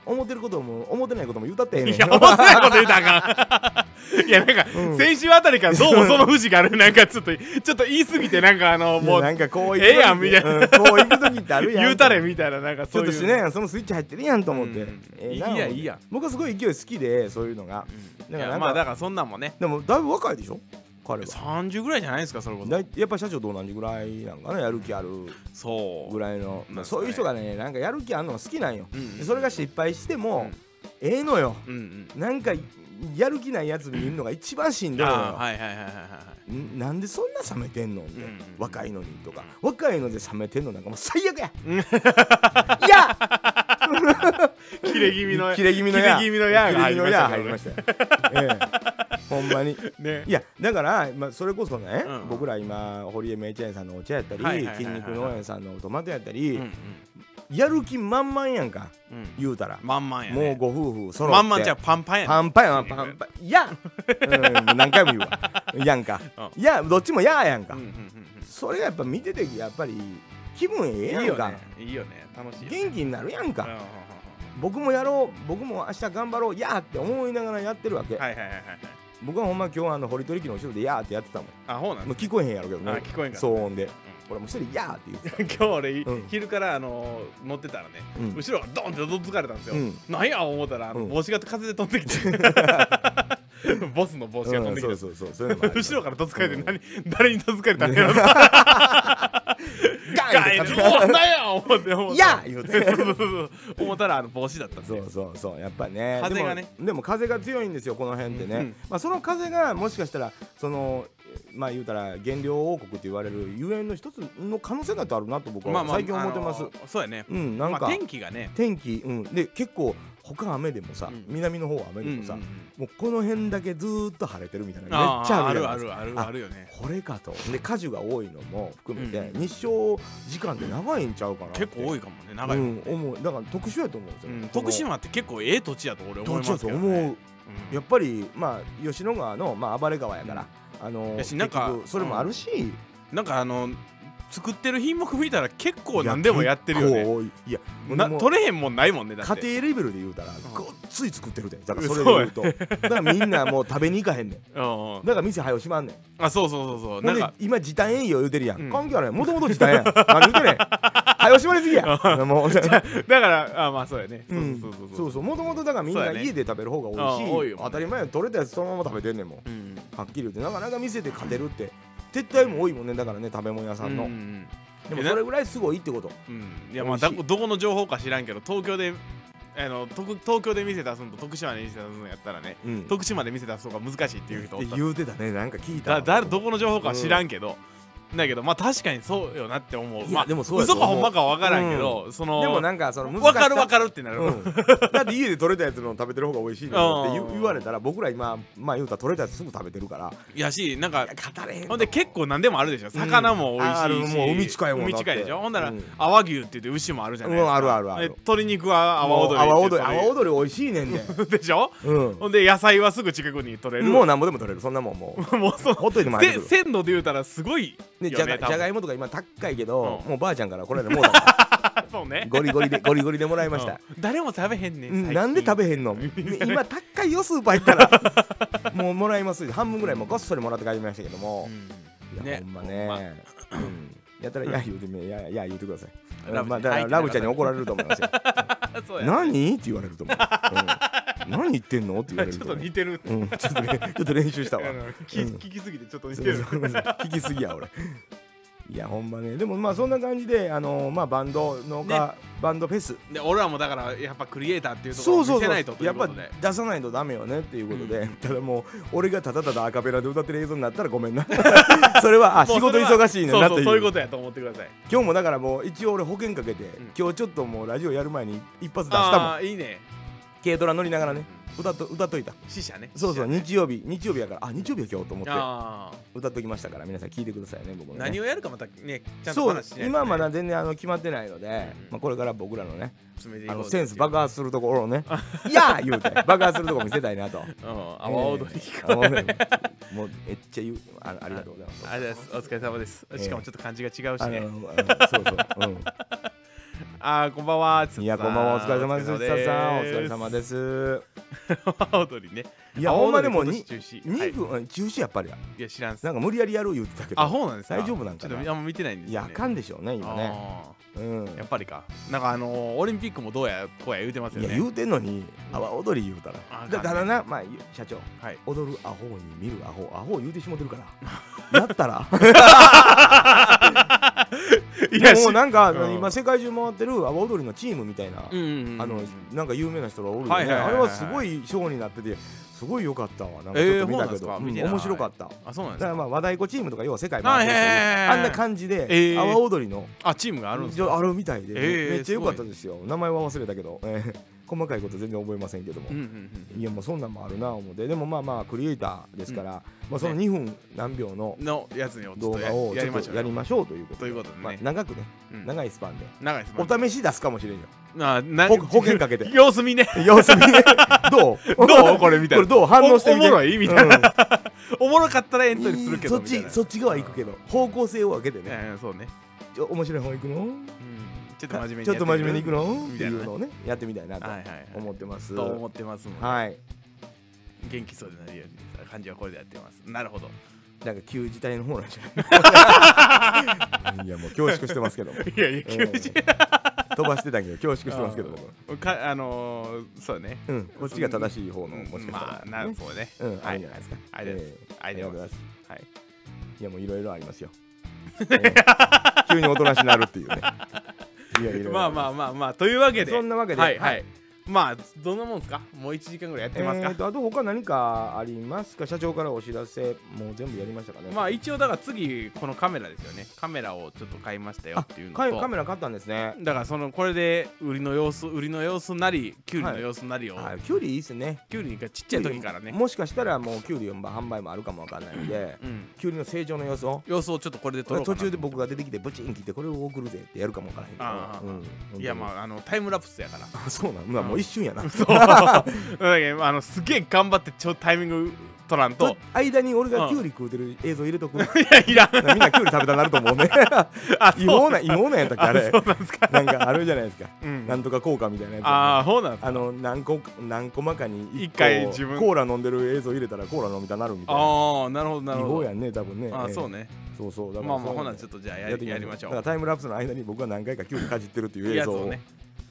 思ってることも思ってないことも言うたってええねん。
いや思ってないこと言うたらあかん。<laughs> いやなんか、
うん。
先週あたりからどうもその節があるなんかちょっとちょっと言い過ぎてなんかあのもう
なんかこう
ええやんみたいな。
うんこう行く時ってあるやん
言うたれみたいななんか
ち
そういう。
ょっとしなやん。そのスイッチ入ってるやんと思って、
いいやいいや
僕はすごい勢い好きでそういうのが。
うん。
だからなんか
いやまあだからそんなんもね
でもだいぶ若いでしょ？彼は。
30ぐらいじゃないですかそれこそ。
だいやっぱ社長と同じぐらいなんかなやる気ある
そう。
ぐらいの、
まあ
そういう人がねなんかやる気あるのが好きなんよ、
うん
でそれが失敗しても、
うん。
ええのよ。
うんうん。
なんかやる気ないやつ見るのが一番しんどいのよ、
あーはいはいはいはいはい
んなんでそんな冷めてんの若いのにとか、若いので冷めてんのなんかもう最悪や。
うん。
いや！<laughs>
切れ気味の
切れ気味のや。
切れ気味のやが
切れ気味のや入
入りま
りましたよ、ええ、ほんまに。<laughs>
ね。
いやだから、まあ、それこそね、
うん。
僕ら今堀江名茶園さんのお茶やったり、筋肉農園さんのトマトやったり、
うんうん。
やる気満々やんか
うん。
言うたら、
まんまんや
もう
ね
ご夫婦揃って。
まんまんじゃパンパンやね。
パンパンやんパンパン。いや、うん、何回も言うわ。<laughs> やんか。
う
いやどっちもややんか、
うんうんうん
それがやっぱ見ててやっぱり気分ええやんか。
うんいいよね。いいよね。楽しい
元気になるやんか、
うんうんうん。
僕もやろう。僕も明日頑張ろう。やーって思いながらやってるわけ、
はいはいはいはいはい
僕はほんま今日あの堀取機の後ろでやーってやってたもん。
あほうなん
もう聞こえへんやろうけどね。
あ聞こえんか。
騒音で。俺もう一人「やー」って言ってた <laughs>
今日俺、
うん。
昼からあのー乗ってたらね、
うん。
後ろがドンってどつかれたんですよ、
うん。
なんや思ったらあの
うん。
帽子が風で飛んできて <laughs> <laughs> ボスの帽子が飛んできて、
うんそうそうそう。
後ろからどつかれて
うん。
何、誰にどつかれたんやろ。<laughs>
ガて
思って思って。
やー言うて。
思ったらあの帽子だった
そうそうそう。やっぱね。
風がね。
でも風が強いんですよこの辺ってね、まあ、その風がもしかしたらそのまあ言うたら原料王国って言われるゆえんの一つの可能性だってあるなと僕は最近思ってます、
そうやね、
うんなんか、
まあ、天気がね。
天気うん。で結構他雨でもさ、
うん。
南の方は雨でもさ、もうこの辺だけずーっと晴れてるみたいなめっ
あ
ちゃ
ーある
あるじゃないですか。
あるあるあるよね。
これかと。で果樹が多いのも含めて、
うん
日照時間って長いんちゃうかな
結構多
い
いかもね長いも
思う。だから特殊やと思うんですよ、
うん
その
徳島って結構ええ土地やと俺思いますけど、ね、う。ん。
やっぱりまあ吉野川の、まあ、暴れ川やから、あの
なんか
それもあるし、
なんかあの作ってる品目見たら結構何でもやってるよね。
いや
な取れへんもんないもんねだって。
家庭レベルで言うたら
ん
ごっつい作ってるでだからそれで言うと。だからみんなもう食べに行かへんねん。<laughs>
うんうん。
だから店早う閉まんねん。
あそうそうそうそう。
ほ
なん
で今時短営業言うてるやん、
うん。
関係あるもともと時短やん。何言うてんね。ん早う閉まりすぎや。<laughs> もう。<laughs>
だからあまあそうやね。
うん。
そうそうそう
そう。そうもともとだからみんな家で食べる方が多い。
あ
し
多いよ。
当たり前や取れたやつそのまま食べてんねんもん。
うん。
はっきり言って。なかなか店で勝てるって撤退も多いもんねだからね食べ物屋さんの、
うん
でもそれぐらいすごいってこと。
うん。いやまあどこの情報か知らんけど東京であの徳東京で店出すのと徳島で店出すのやったらね
うん。
徳島で店出すのが難しいっていう人おっ
言うてたねなんか聞いた。わ
だだどこの情報か知らんけど、だけどまあ確かにそうよなって思う。まあ
でもそう
嘘かほんまかわからんけど、その
でもなんかその
分かる分かるってなる、
うん、だって家で取れたやつの食べてる方が美味しいのって言われたら僕ら今まあ言うたら取れたやつすぐ食べてるから。
いやしなんか
語れへん
ほんで結構何でもあるでしょ。魚も美味しいし、
あるもう海近いもん
海近いでしょ。ほんなら、
うん。
阿波牛って言って牛もあるじゃないですか、
うんあるあるある。
で鶏肉は阿波踊り
阿波踊り阿波踊り美味しいねんで、
り <laughs> でしょ？
うん、
ほんで野菜はすぐ近くに取れる。
もうなんぼでも取れる。そんなもんもう。<laughs>
もうそ
ほっといても
鮮度で言うたらすごい
でじゃがじゃがいもとか今高いけど、
うん。
もうばあちゃんからこれでもうだから <laughs>
そうね。
ゴリゴリでゴリゴリでもらいました、
うん。誰も食べへんねん
うんなんで食
べ
べへんの？<laughs> 今高いよスーパー行ったら。もうもらいます。半分ぐらいもうごっそりもらって帰りましたけども、いや、
ね。
ほんまね。うんやったらや言うてみやや言うてください。
ラブ
まあ、だからラブちゃんに怒られると思いますよ。<laughs> 何？って言われると思う、うん、何言ってんの？って言われる <laughs>
ちょっ
と
似てる。
うん、ちょっとねちょっと練習したわ。<laughs>
聞
うん。
聞きすぎてちょっと似てる。
聞きすぎや俺いやほんまね。でもまあそんな感じであのまあバンドのか、バンドフェス。
で俺らもだからやっぱクリエイターっていうところを
そうそうそう。
見せないととい
やっぱ
うことで。
出さないとダメよねっていうことで、
うん。
ただもう俺がただただアカペラで歌ってる映像になったらごめんな。<laughs> それはあ仕事忙しいねんな
そう
という。
そうそういうことやと思ってください。
今日もだからもう一応俺保険かけて、
ん。
今日ちょっともうラジオやる前に一発出したもん。
ああいいね。
軽トラ乗りながらね歌っと歌っといた。
死者ね。
そうそう
ね。
日曜日日曜日やからあ日曜日や今日と思って。歌っときましたから皆さん聞いてくださいね僕のね。
何をやるかまたねちゃんと
そう
話しないとね。
今はまだ全然あの決まってないので、
うん。
まあ、これから僕らのねあのセンス爆
発
発するところをね「<laughs> いやー!」言うて爆発するところ見せたいなと。<laughs>
うん阿波踊り
えーあもうねもうめっちゃ言うあありがとうございます。
ありがとうございます。お疲れ様です。
ええ
しかもちょっと感じが違うしね。
そうそう、う <laughs>
あーこんばんは。
ん、いやこんばんは。お疲れ様です。
お
つささんお疲れ様です。
阿波踊りね
いやほんまでも
に
に
中止。
2
はい。
分、うん中止やっぱりや。
いや知らん
なんか無理やりやる言ってたけど。
あそうなんですか。
大丈夫なんかな？
ちょっとあんま見てないんですね。
やあかんでしょうね今ね。
あ
うん。
ーやっぱりか。なんかあのーオリンピックもどうやこうや言うてますよね。
いや言うてんのに阿波踊り言うたら。
あ
だただなまあ社長。
はい。
踊るアホに見るアホ。アホ言うてしもてるから。<laughs> やったら。
い
でもなんか、
うん。
今世界中回ってる阿波踊りのチームみたいな、
うんうんうん
あのなんか有名な人がおるよね。
はいはいはいはい。
あれはすごいショーになっててすごい良かったわ。なんか
えー
ちょっと見たけど、
そうなんですか？
うん面白かった。だ
あそうなんですか？
からまあ和太鼓チームとか要は世界回ってるあんな感じで、
えー。
阿波踊りの
あチームがあるんですか？
あるみたいで、
えー
めっちゃ良かったですよ。名前は忘れたけど、えー <laughs> 細かいこと全然覚えませんけども、
うんうんうん。
いやもうそんなんもあるな思って。でもまあまあクリエイターですから、まあ、その2分何秒の
のやつにちょっ
動画をちょっ
やりましょう
とやりましょうということ
ということでね。
まあ、長くね、
うん。
長いスパンで。お試し出すかもしれんよ
あな
ほ保険かけて。
様子見ね。
様子見ね。どう？<laughs>
どう？これみたいな
これどう？反応してみて。
おおもろい？みたいな。
な、
おもろかったらエントリーするけど
そっちそっち側行くけど方向性を分けてね、
ええそうね。
ちょ面白い方行くの？
うん。ちょっと真面目に
ちょっと真面目に行く
の
のって
い
うのをねやってみたいなと思ってます、
と思ってますもん
はい。
元気そうでなるように感じはこれでやってます。なるほど。
なんか旧自体の方なんじゃない？<laughs> いやもう恐縮してますけど。も
いやいや
うん。
休止
飛ばしてたけど恐縮してますけど僕。
かあのー、そうね。
うん。こっちが正しい方のもしかしたら、
まあなそうね。
うん、あ
はい。
るんじゃないですか。
ありがとう。ござい
ます。
はい。
いや、もういろいろありますよ。ええ急におとなしになるっていうね。<laughs> いや、いろいろ。
まあまあまあまあというわけで。
そんなわけで
はい。はいまあどんなもんですか？もう1時間ぐらいやってますか、
えーと、あと他何かありますか？社長からお知らせ、もう全部やりましたかね？
まあ一応だから次このカメラですよね。カメラをちょっと買いましたよっていうの
カ
と
カメラ買ったんですね。
だからそのこれで売りの様子売りの様子なりキュウリの様子なりを、
はい、キュウリいいっすね。
キュウリがちっちゃい時からね。
もしかしたらもうキュウリの販売もあるかもわかんないんで、
うん。
キュウリの成長の様子を。
様子をちょっとこれで撮ろう
途中で僕が出てきてブチン切ってこれを送るぜってやるかもわからへんけど。
いやまああのタイムラプスやから。
あそうなん、まあ、もう一瞬やな、<laughs>
そう。だけどあのすげえ頑張ってちょタイミング取らんと。
と間に俺がキュウリ食うてる映像入れとく、<laughs>
いやいらん。<laughs>
みんなキュウリ食べたなると思うね。
あ
違法な違法なんやったっけあれ。
そうなんですか。
なんかあるじゃないですか。
うん。
なんとか効果みたいなやつ
ああそうなんですか。
あの何個何個まかに
一
個
回自分。
コーラ飲んでる映像入れたらコーラ飲みたなるみたいな。
ああなるほどなるほど。
違法やんね多分ね。ええ
あそうね。
そうそう。だから
まあまあほなちょっとじゃあやりましょう。
だからタイムラプスの間に僕が何回かキュウリかじってるっていう映像を
ね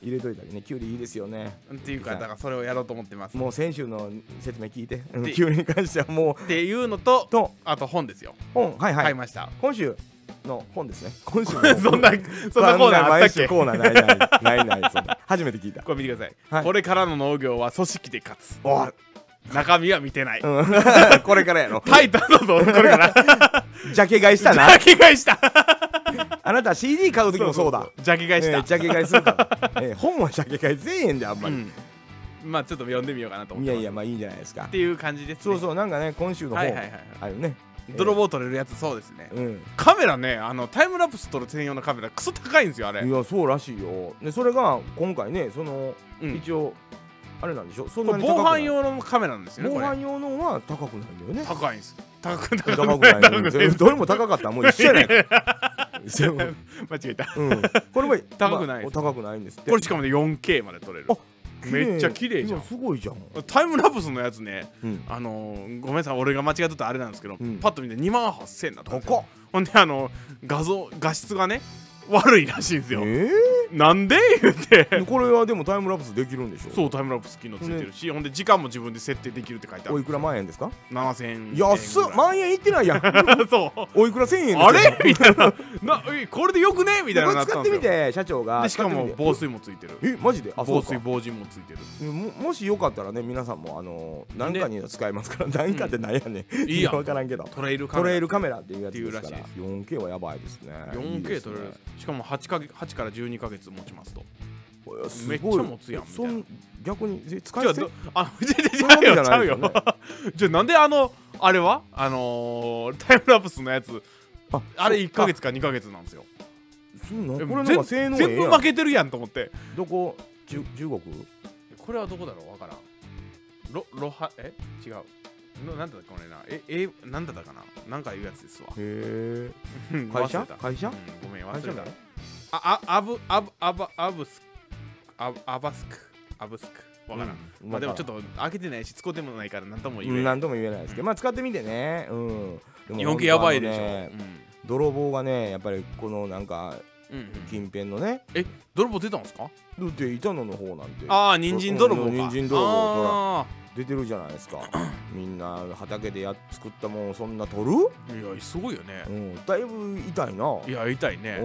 入れといたりねキュウリいいですよね。
っていうかだからそれをやろうと思ってます。
もう先週の説明聞いてうん
で
キュウリに関してはもう
っていうのと
と
あと本ですよ。
本はいはい。
買いました。
今週の本ですね。今週の <laughs>
そんなそんなコーナーあった
コーナーないないないないそんな初めて聞いた
これ見てください、
はい
これからの農業は組織で勝つ
おい
中身は見てない、
うんこれからやろ
タイトルそうそうこれから
ジャケ買いしたな
ジャケ買いした <laughs>
あなた CD 買う時もそうだ。
ジャケ買いした、
えージャケ買いするから、<laughs> えー本はジャケ買いせえへんであんまり、
うん。まあちょっと読んでみようかなと思って
いやいやまあいいんじゃないですか。
っていう感じですね。
そうそうなんかね今週の本、
はいはいはいはい。
あるね。
泥棒取れるやつそうですね。
うん。
カメラねあのタイムラプス撮る専用のカメラクソ高いんですよあれ。
いやそうらしいよ。でそれが今回ねその、
うん。
一応あれなんでしょ？そん
これ防犯用のカメラなんですよね
防犯用のは高くないんだよね。
高いんです。高く
ない
高くない
どれも高かったらもう一緒やない <laughs> かそう
間違えた。
うん、これも <laughs>
高くない
まあ高くないんですって。
これしかもね 4K まで撮れる。
あ
めっちゃ綺麗じゃん。
すごいじゃん、
タイムラプスのやつね
うん、
あのー、ごめんなさい俺が間違ってたらあれなんですけど、
うん。
パッと見て2万8000円だったんですよ
高っ。
ほんであの画像画質がね悪いらしいんですよ、
え
なんで？言って。
ー、これはでもタイムラプスできるんでしょ
そうタイムラプス機能ついてるし、ほんで時間も自分で設定できるって書いてある。
おいくら万円ですか
？7000円
安っ！万円いってないやん。<laughs>
そう。
おいくら千円ですよ。
あれ？みたいな。<laughs> なえこれでよくね？みたいなのな
これ使ってみて社長が。
でしかも防水もついてる。
えマジで？
防水防塵もついてる。
ももしよかったらね皆さんもあの何かには使えますから。何かって何やねん。
いいやん。<laughs>
分からんけど。
トレイルカメラ。
っていうやつですから。
っていうらし
4K はやばいですね。いい
4K
ですね。
撮れるしかも8か月8から12ヶ月持ちますと。めっちゃ持つやんみたいな。
逆にえ使い捨て？
どあじゃじ <laughs>
そういうわけじゃ
ゃちゃうよ <laughs> じゃあなんであのあれは？あのー、タイムラプスのやつ。
あ
あれ1ヶ
月
月か2ヶ月なんですよ。
そうなこれの方が性能ええ
全部負けてるやんと思って。
どこ？中中国
これはどこだろう？わからん。ロロハえ？違うのなんだったこれなええなんだったかな。なんかいうやつですわ。
へえ。
うん
会社会社？
うんごめん忘れた。
会社名
ああアブアブアブアブスアブアバスク。アブスク。わからん、
うん
まあでもちょっ
と
と開けてないし使ってもないから何とも言えない、
何とも言えないですけど。まあ使ってみてね。うん。でも
4K やばいでしょ、
本当あのね泥棒がねやっぱりこのなんか
うんうん。うん、
近辺のね。
泥棒出たんですか？
だって板野の方なんて。
ああ人参泥棒か。
うん人参泥棒
あ
出てるじゃないですか。<clears throat> みんな畑でや作ったもんそんな取る？
ーいやすごいよね。
うんだいぶ痛いな。い
や痛いね。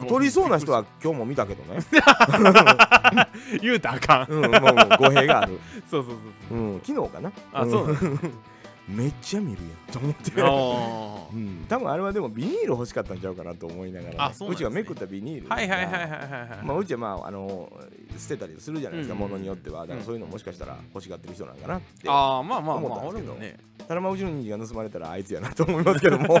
うん。取りそうな人は今日も見たけどね。<laughs>
言うたらあかん。
うんもう語弊がある。<laughs>
そうそうそう
う。ん昨日かな。
あそうなん
んめっちゃ見るやんと思って。
そうあ <laughs>
うん。多分あれはでもビニール欲しかったんちゃうかなと思いながらね、
あそうね。
ちがめくったビニール
ーはいはいはいはい
い
はいはい
まあ、うちはまああの捨てたりするじゃないですか、
うん
ものによっては。だからそういうのもしかしたら欲しがってる人なんかなって
ああまあまあ
思っ
まあ
たんですけど。
俺もね。
ただまあうちの人参が盗まれたらあいつやなと思いますけども <laughs>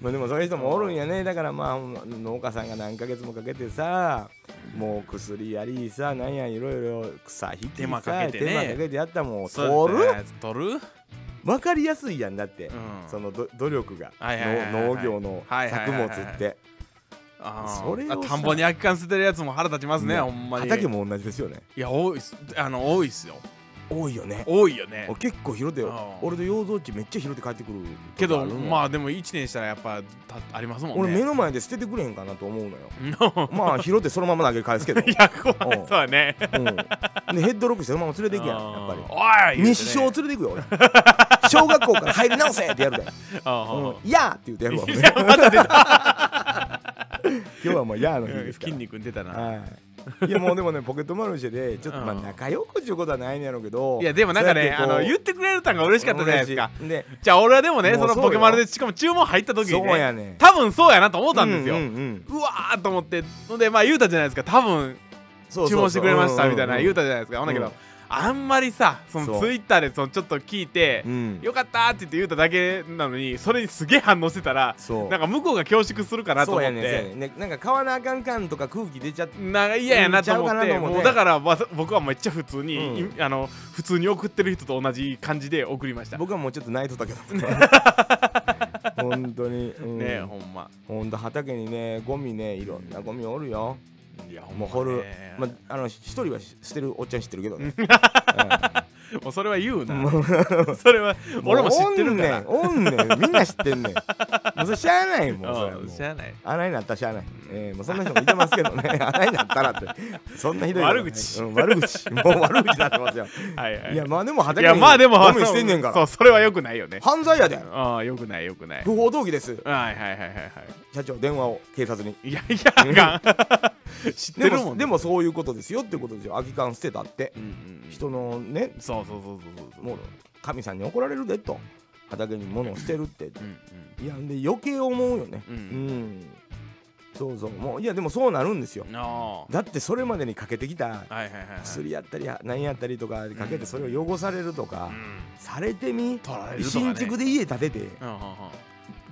まあでもそういう人もおるんやね。だからまあ農家さんが何ヶ月もかけてさもう薬やりさなんやいろいろ草引きさ
手間かけてね。
手間かけてやったもん取る？
取る？
分かりやすいやんだって、
うん。
そのど努力が、農業の作物って。それ
田んぼに空き缶捨てるやつも腹立ちますね
ね
ほんまに。
畑も同じですよね。
いや多いっす。あの多いっすよ
多いよね。
多いよね。
結構拾って
うん。
俺と養蔵地めっちゃ拾って帰ってくる
けどまあでも1年したらやっぱたありますもんね。
俺目の前で捨ててくれへんかなと思うのよ。<laughs> まあ拾ってそのまま投げ返すけど。<laughs>
いや怖いそうだね。
うん、でヘッドロックしてそのまま連れていくやんやっぱり。
ぱり
日照連れていくよ俺。小学校から入り直せってやるで「
あ <laughs>
うん、いやー!」って言ってやるわ。俺
いやまた出た。
今日はもう「やー」の日ですから。
筋肉出たな。
はいいやもうでもねポケットマルシェでちょっとまあ
うん。
仲良くっちゅうことはないんやろうけど
いやでもなんかねあの言
っ
ってくれるたんが嬉しかったじゃないですか。
で
じゃあ俺はでもね
そ
のポケマルでしかも注文入った時にね多分そうやなと思ったんですよ。
う
わーと思って。ほんでまあ言うたじゃないですか。多分注文してくれましたみたいな言うたじゃないですか。ほんだけ
うん。
どあんまりさそのツイッターでそのちょっと聞いて
うん。
よかったーって言って言うただけなのにそれにすげえ反応してたらなんか向こうが恐縮するかなと
そうや
思って
ん。ねなんか買わなあかんかんとか空気出ちゃって
なんか嫌やなと思ってもうだからわざ僕はめっちゃ普通に、
うん。
いあの普通に送ってる人と同じ感じで送りました。ね
僕はもうちょっと泣いとったけど <laughs> 本当に、うん、
えほんま。
ほんと畑にねゴミねいろんなゴミおるよ
いや
もう掘る
ね、
まあの一人は捨てるおっちゃん知ってるけどね、<laughs> <laughs>
もうそれは言うな。
も <laughs>
それは
うん
俺も知ってるから。
おんねん。おんねん。みんな知ってんねん。もうそれしゃあないもん <laughs> それはも
う。ん
う
知らない。
穴になったらしゃあない、えー、もうそんな人もいてますけどね。穴になったらって。そんなひどい
悪口。
うん、悪口。もう悪口になってますよ。
はいはい。
いやまあでも
い
畑に
やまあでも
ゴミ捨てんねんから。
そうそれはよくないよね。
犯罪やで。
ああよくないよくない。
不法投棄です。
はいはいはいはいは
社長電話を警察に。
いいやいやあかん。知って
で
るもん
もでもそういうことですよってことですよ。空き缶捨てたって。
うんうんうん。
人のね
そうそうそうそうそう
もう神さんに怒られるでと。畑に物を捨てるって。
うん
いやで余計思うよね。
うん。
うん。そうそう。もういやでもそうなるんですよ。だってそれまでにかけてきた。薬やったり何やったりとかかけてそれを汚されるとか
うん。
されてみ。
ね。
新築で家建てて。
うんうん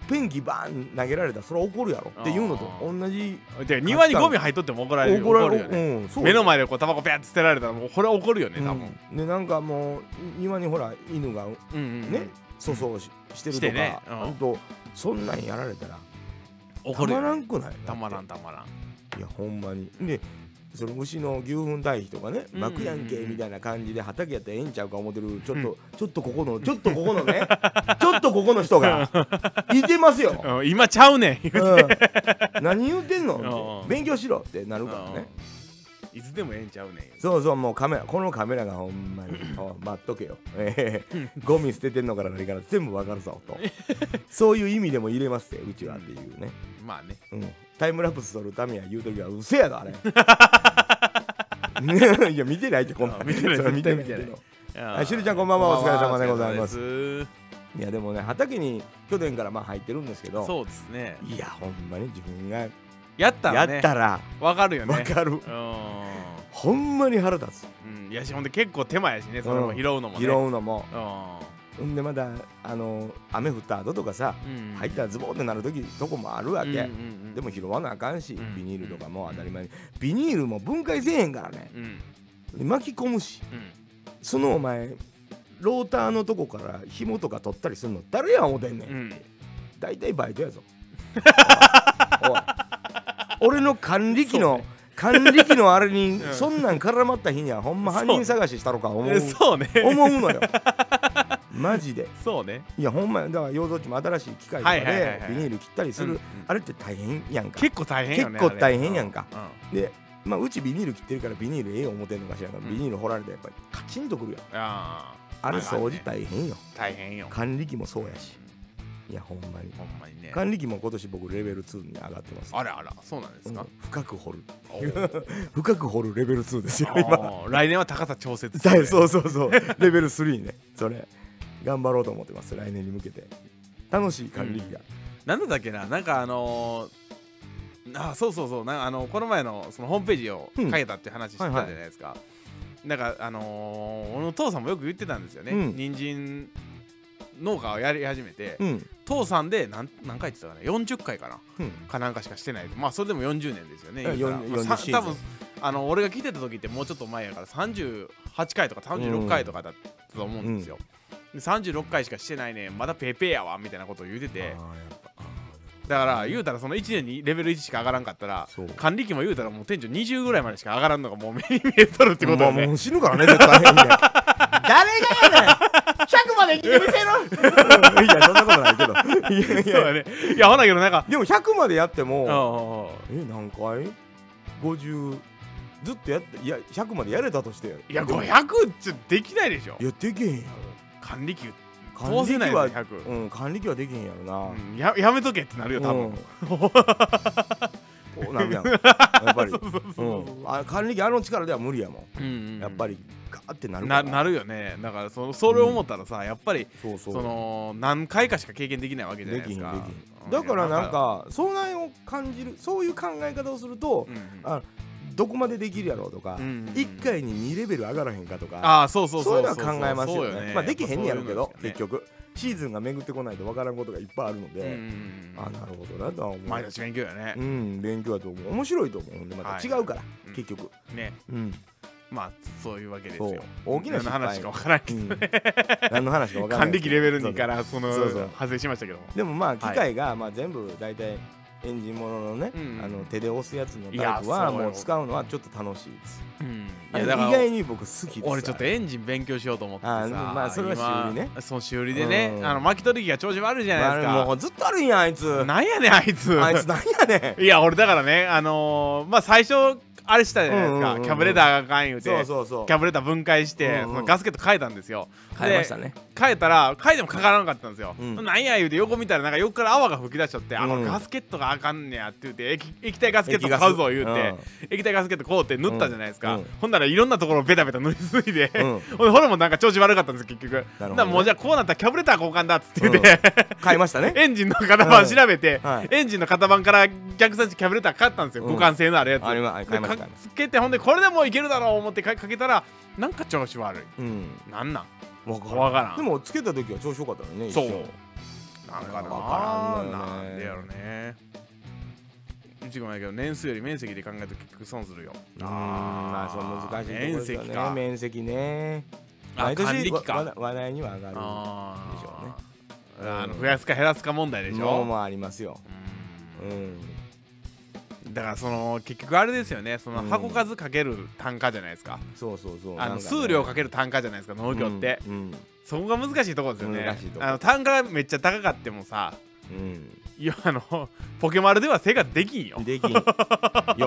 ペンキバーン投げられたらそれは怒るやろ。っていうのと同じ。
うんで庭にゴミ入っとっても怒られる。
怒られ
怒るよね。
うん
目の前でこうタバコペアって捨てられたらもうこれは怒るよね多分。
うんでなんかもう庭にほら犬が
うんうんうん。
ね粗相ししてる
し
とか
てね。うん。
とそんなんやられたらたま
怒るよね。
らんくない？
たまらんたまらん。
いやほんまに。でその牛の牛糞堆肥とかね
うん。
巻くやんけみたいな感じで畑やったらええんちゃうか思ってるちょっと、ちょっとここのちょっとここのね <laughs> ちょっとここの人がいてますよ、<laughs>
うん今ちゃうねん。言う
うん、何言うてんの？勉強しろってなるからね。
うん。いつでもええんちゃうねん。
そうそうもうカメラこのカメラがほんまに <laughs> お待っとけよ、ええゴミ捨ててんのから何から全部わかるぞと。そういう意味でも入れますってうちはっていうね、
まあね
うん、タイムラプス撮るためや言うときはうせやだあれ <laughs> いや見てないってこんな。
見てない。
それ見てない。あしるちゃんこんばんは。お疲れ様でございます。いやでもね畑に去年からまあ入ってるんですけど。
そうですね。
いやほんまに自分が
やった
や
らね。
ったら。
わかるよね。
わかる。
うん。
ほんまに腹立つ。
うん。いやしほんで結構手間やしねそれも拾うのもね。
拾うのも。
う
ほんでまだあの雨降った後とかさ
ん
入ったらズボンってなる時とこもあるわけ、
うんうんうん
でも拾わなあかんし、
うん
ビニールとかも当たり前に。ビニールも分解せえへんからね。
うん。
巻き込むし。
うん。
そのお前ローターのとこから紐とか取ったりするの誰や思てんねん、
うん。
大体バイトやぞ。俺の管理機の、管理機のあれに <laughs>
うん。
そんなん絡まった日にはほんま犯人探ししたろか思う。
えそうね。
思うのよ <laughs> マジで。<laughs>
そうね。
いやほんまやだから養蔵地も新しい機械とかで
はい
ビニール切ったりする、あれって大変やんか。
結構大変
結構大変やんか。でまあうちビニール切ってるからビニールええ思てんのかしら
うん。
ビニール掘られてやっぱりカチンとくるやん。
うんあ
あれ掃除大変よ。
大変よ。
管理機もそうやし。いやほんまに。
ほんまにね。
管理機も今年僕レベル2に上がってます。
あらあらそうなんです
うん。
か
深く掘る <laughs> 深く掘るレベル2ですよ今。
来年は高さ調節
はいそうそうそう。レベル3ねそれ頑張ろうと思ってます来年に向けて。楽しい管理機が、
なんだったっけななんかあのー、あそうそうそうなあのこの前のそのホームページを
うん。
書いたって話してたじゃないですか、なんかあのー、俺の父さんもよく言ってたんですよね、
うん。
人参農家をやり始めて、
うん。
父さんで何何回って言ってたかな40回かな
うん。
かなんかしかしてないまあそれでも40年ですよね
うん
言うたら。
40
まあ多分あの俺が来てた時ってもうちょっと前やから38回とか36回とかだったと思うんですよ、で36回しかしてないね。まだペーペーやわみたいなことを言うてて。だから言うたらその1年にレベル1しか上がらんかったら管理機も言うたらもう店長20ぐらいまでしか上がらんのがもう目に見えとるってこと
まあ
よね。
もう死ぬからね絶対。ね <laughs> 誰がやねん。100まで生きてみせろ。<laughs> いやそんなことないけど。いやい
そう
や
だね。いやほなけどなんか
でも100までやって
うん
もえ何回 ?50 ずっとやっていや100までやれたとして。
いや
でも
500ちょできないでしょ。
いやできへんや
管理機
ろ
通せないよ
は
ね100
うん管理機はできへんやろな、
うんややめとけってなるよ多分、
うん。<laughs> なるやん。やっぱり。あ管理機あの力では無理やも
うんうんうん。
んやっぱりガーってなる
ななるよね。だからそそれを思ったらさ、やっぱり
そうそう。
その何回かしか経験できないわけじゃな
できひん
いですか
できひんだからなんか遭難を感じるそういう考え方をすると
うんうん。
あどこまでできるやろうとか
うんうんうん。
1回に2レベル上がらへんかとか
ああそうそう
そういうのは考えますよ
そう
ね。まあできへんねやろうけど
ね。
結局。シーズンが巡ってこないと分からんことがいっぱいあるので。
うん
あなるほどなとは思う。
毎日勉強やね。
う、ん勉強だと思う。面白いと思うんでまた違うから
うん。
結局。
ね。
うん。
まあそういうわけですよ。
大きな
話かわからんけど
うん。何の話か分からない <laughs>
管理機レベル2からその
そうそう。
派生しましたけども。
でもまあ機械がまあ全部大体エンジンもののね、
うん
あの手で押すやつのタイプはもう使うのはちょっと楽しいです。
うん。いやだから
外に僕好きです。
俺ちょっとエンジン勉強しようと思ってさ
あまあそれは修理ね。
今そう修理でね
うん。
あの巻き取り機が調子悪いじゃないですか。
もうずっとあるんやあいつ。
なんやねんあいつ。
あいつなんやねん。
いや俺だからねあのーまあ最初あれしたじゃないですか。
うんうんうんうん。
キャブレターがあかん言うて。キ。ャブレター分解して、
うんうん。
そのガスケット変えたんですよ。
変えましたね。
変えたら変えてもかからなかったんですよ、
うん。
なんや言うて横見たらなんか横から泡が吹き出しちゃって、あ
うん。
のガスケットがあかんねやって言うて液液体ガスケット買うぞ言うて、液体ガスケット買うて塗ったじゃないですか、
うんうん。
ほんならいろんなところをベタベタ塗りすぎて、
うん。<laughs>
ほんでほれもなんか調子悪かったんです結局。
なるほどね。
もうじゃあこうなったらキャブレター交換だっつって言って、
買いましたね。<laughs>
エンジンの型番調べて、
はい。
エンジンの型番から逆差しキャブレター買ったんですよ、
うん。
互換性のあるやつ。
あれは買いました。
で
買いま
かつけてほんでこれでもういけるだろう思ってかかけたらなんか調子悪い。
うん。
なんなん？
わか
らん。
でもつけた時は調子良かったのね。
そう。なんかな
わからんのよね。
なんでやろねいちごもやけど年数より面積で考えると結局損するよ。
うんまあそう難しいところ
面
ですよね。
積か。
面積ね。
あ
毎年話題には上がる。
あ
でしょうね。
あの増やすか減らすか問題でしょ？
のもありますよ。
うん。
うん。
だからその結局あれですよね。その
うん。
箱数かける単価じゃないですか、
そうそうそう。
あの
ね。
数量かける単価じゃないですか農業って、
うん。
そこが難しいところですよね。
難しいとこ。
あの単価がめっちゃ高かってもさ
うん。
いやあのポケマルでは生活できんよ。
うんできん。よ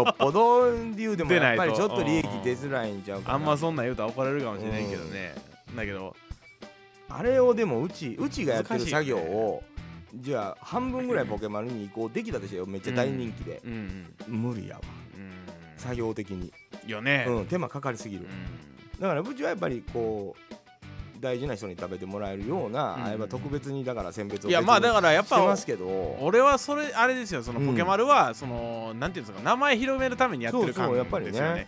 っぽど理由でもやっぱりちょっと利益出づらいんちゃうかな。
あんまそんなん言うと怒られるかもしれないけどね、だけど
あれをでもうちうちがやってる作業を、じゃあ半分ぐらいポケマルに移行できたとしてよ。めっちゃ大人気で、
うん。
無理やわ。
うん。
作業的に、
よね。
うん、手間かかりすぎる。
う
だからうちはやっぱりこう大事な人に食べてもらえるような、
うん。
あれは特別にだから選別を
んいやまあだからやっぱ
してますけど。
俺はそれあれですよその
うん
ポケマルはそのなんていうんですか名前広めるためにやってる感
そうやっぱり
ですよね。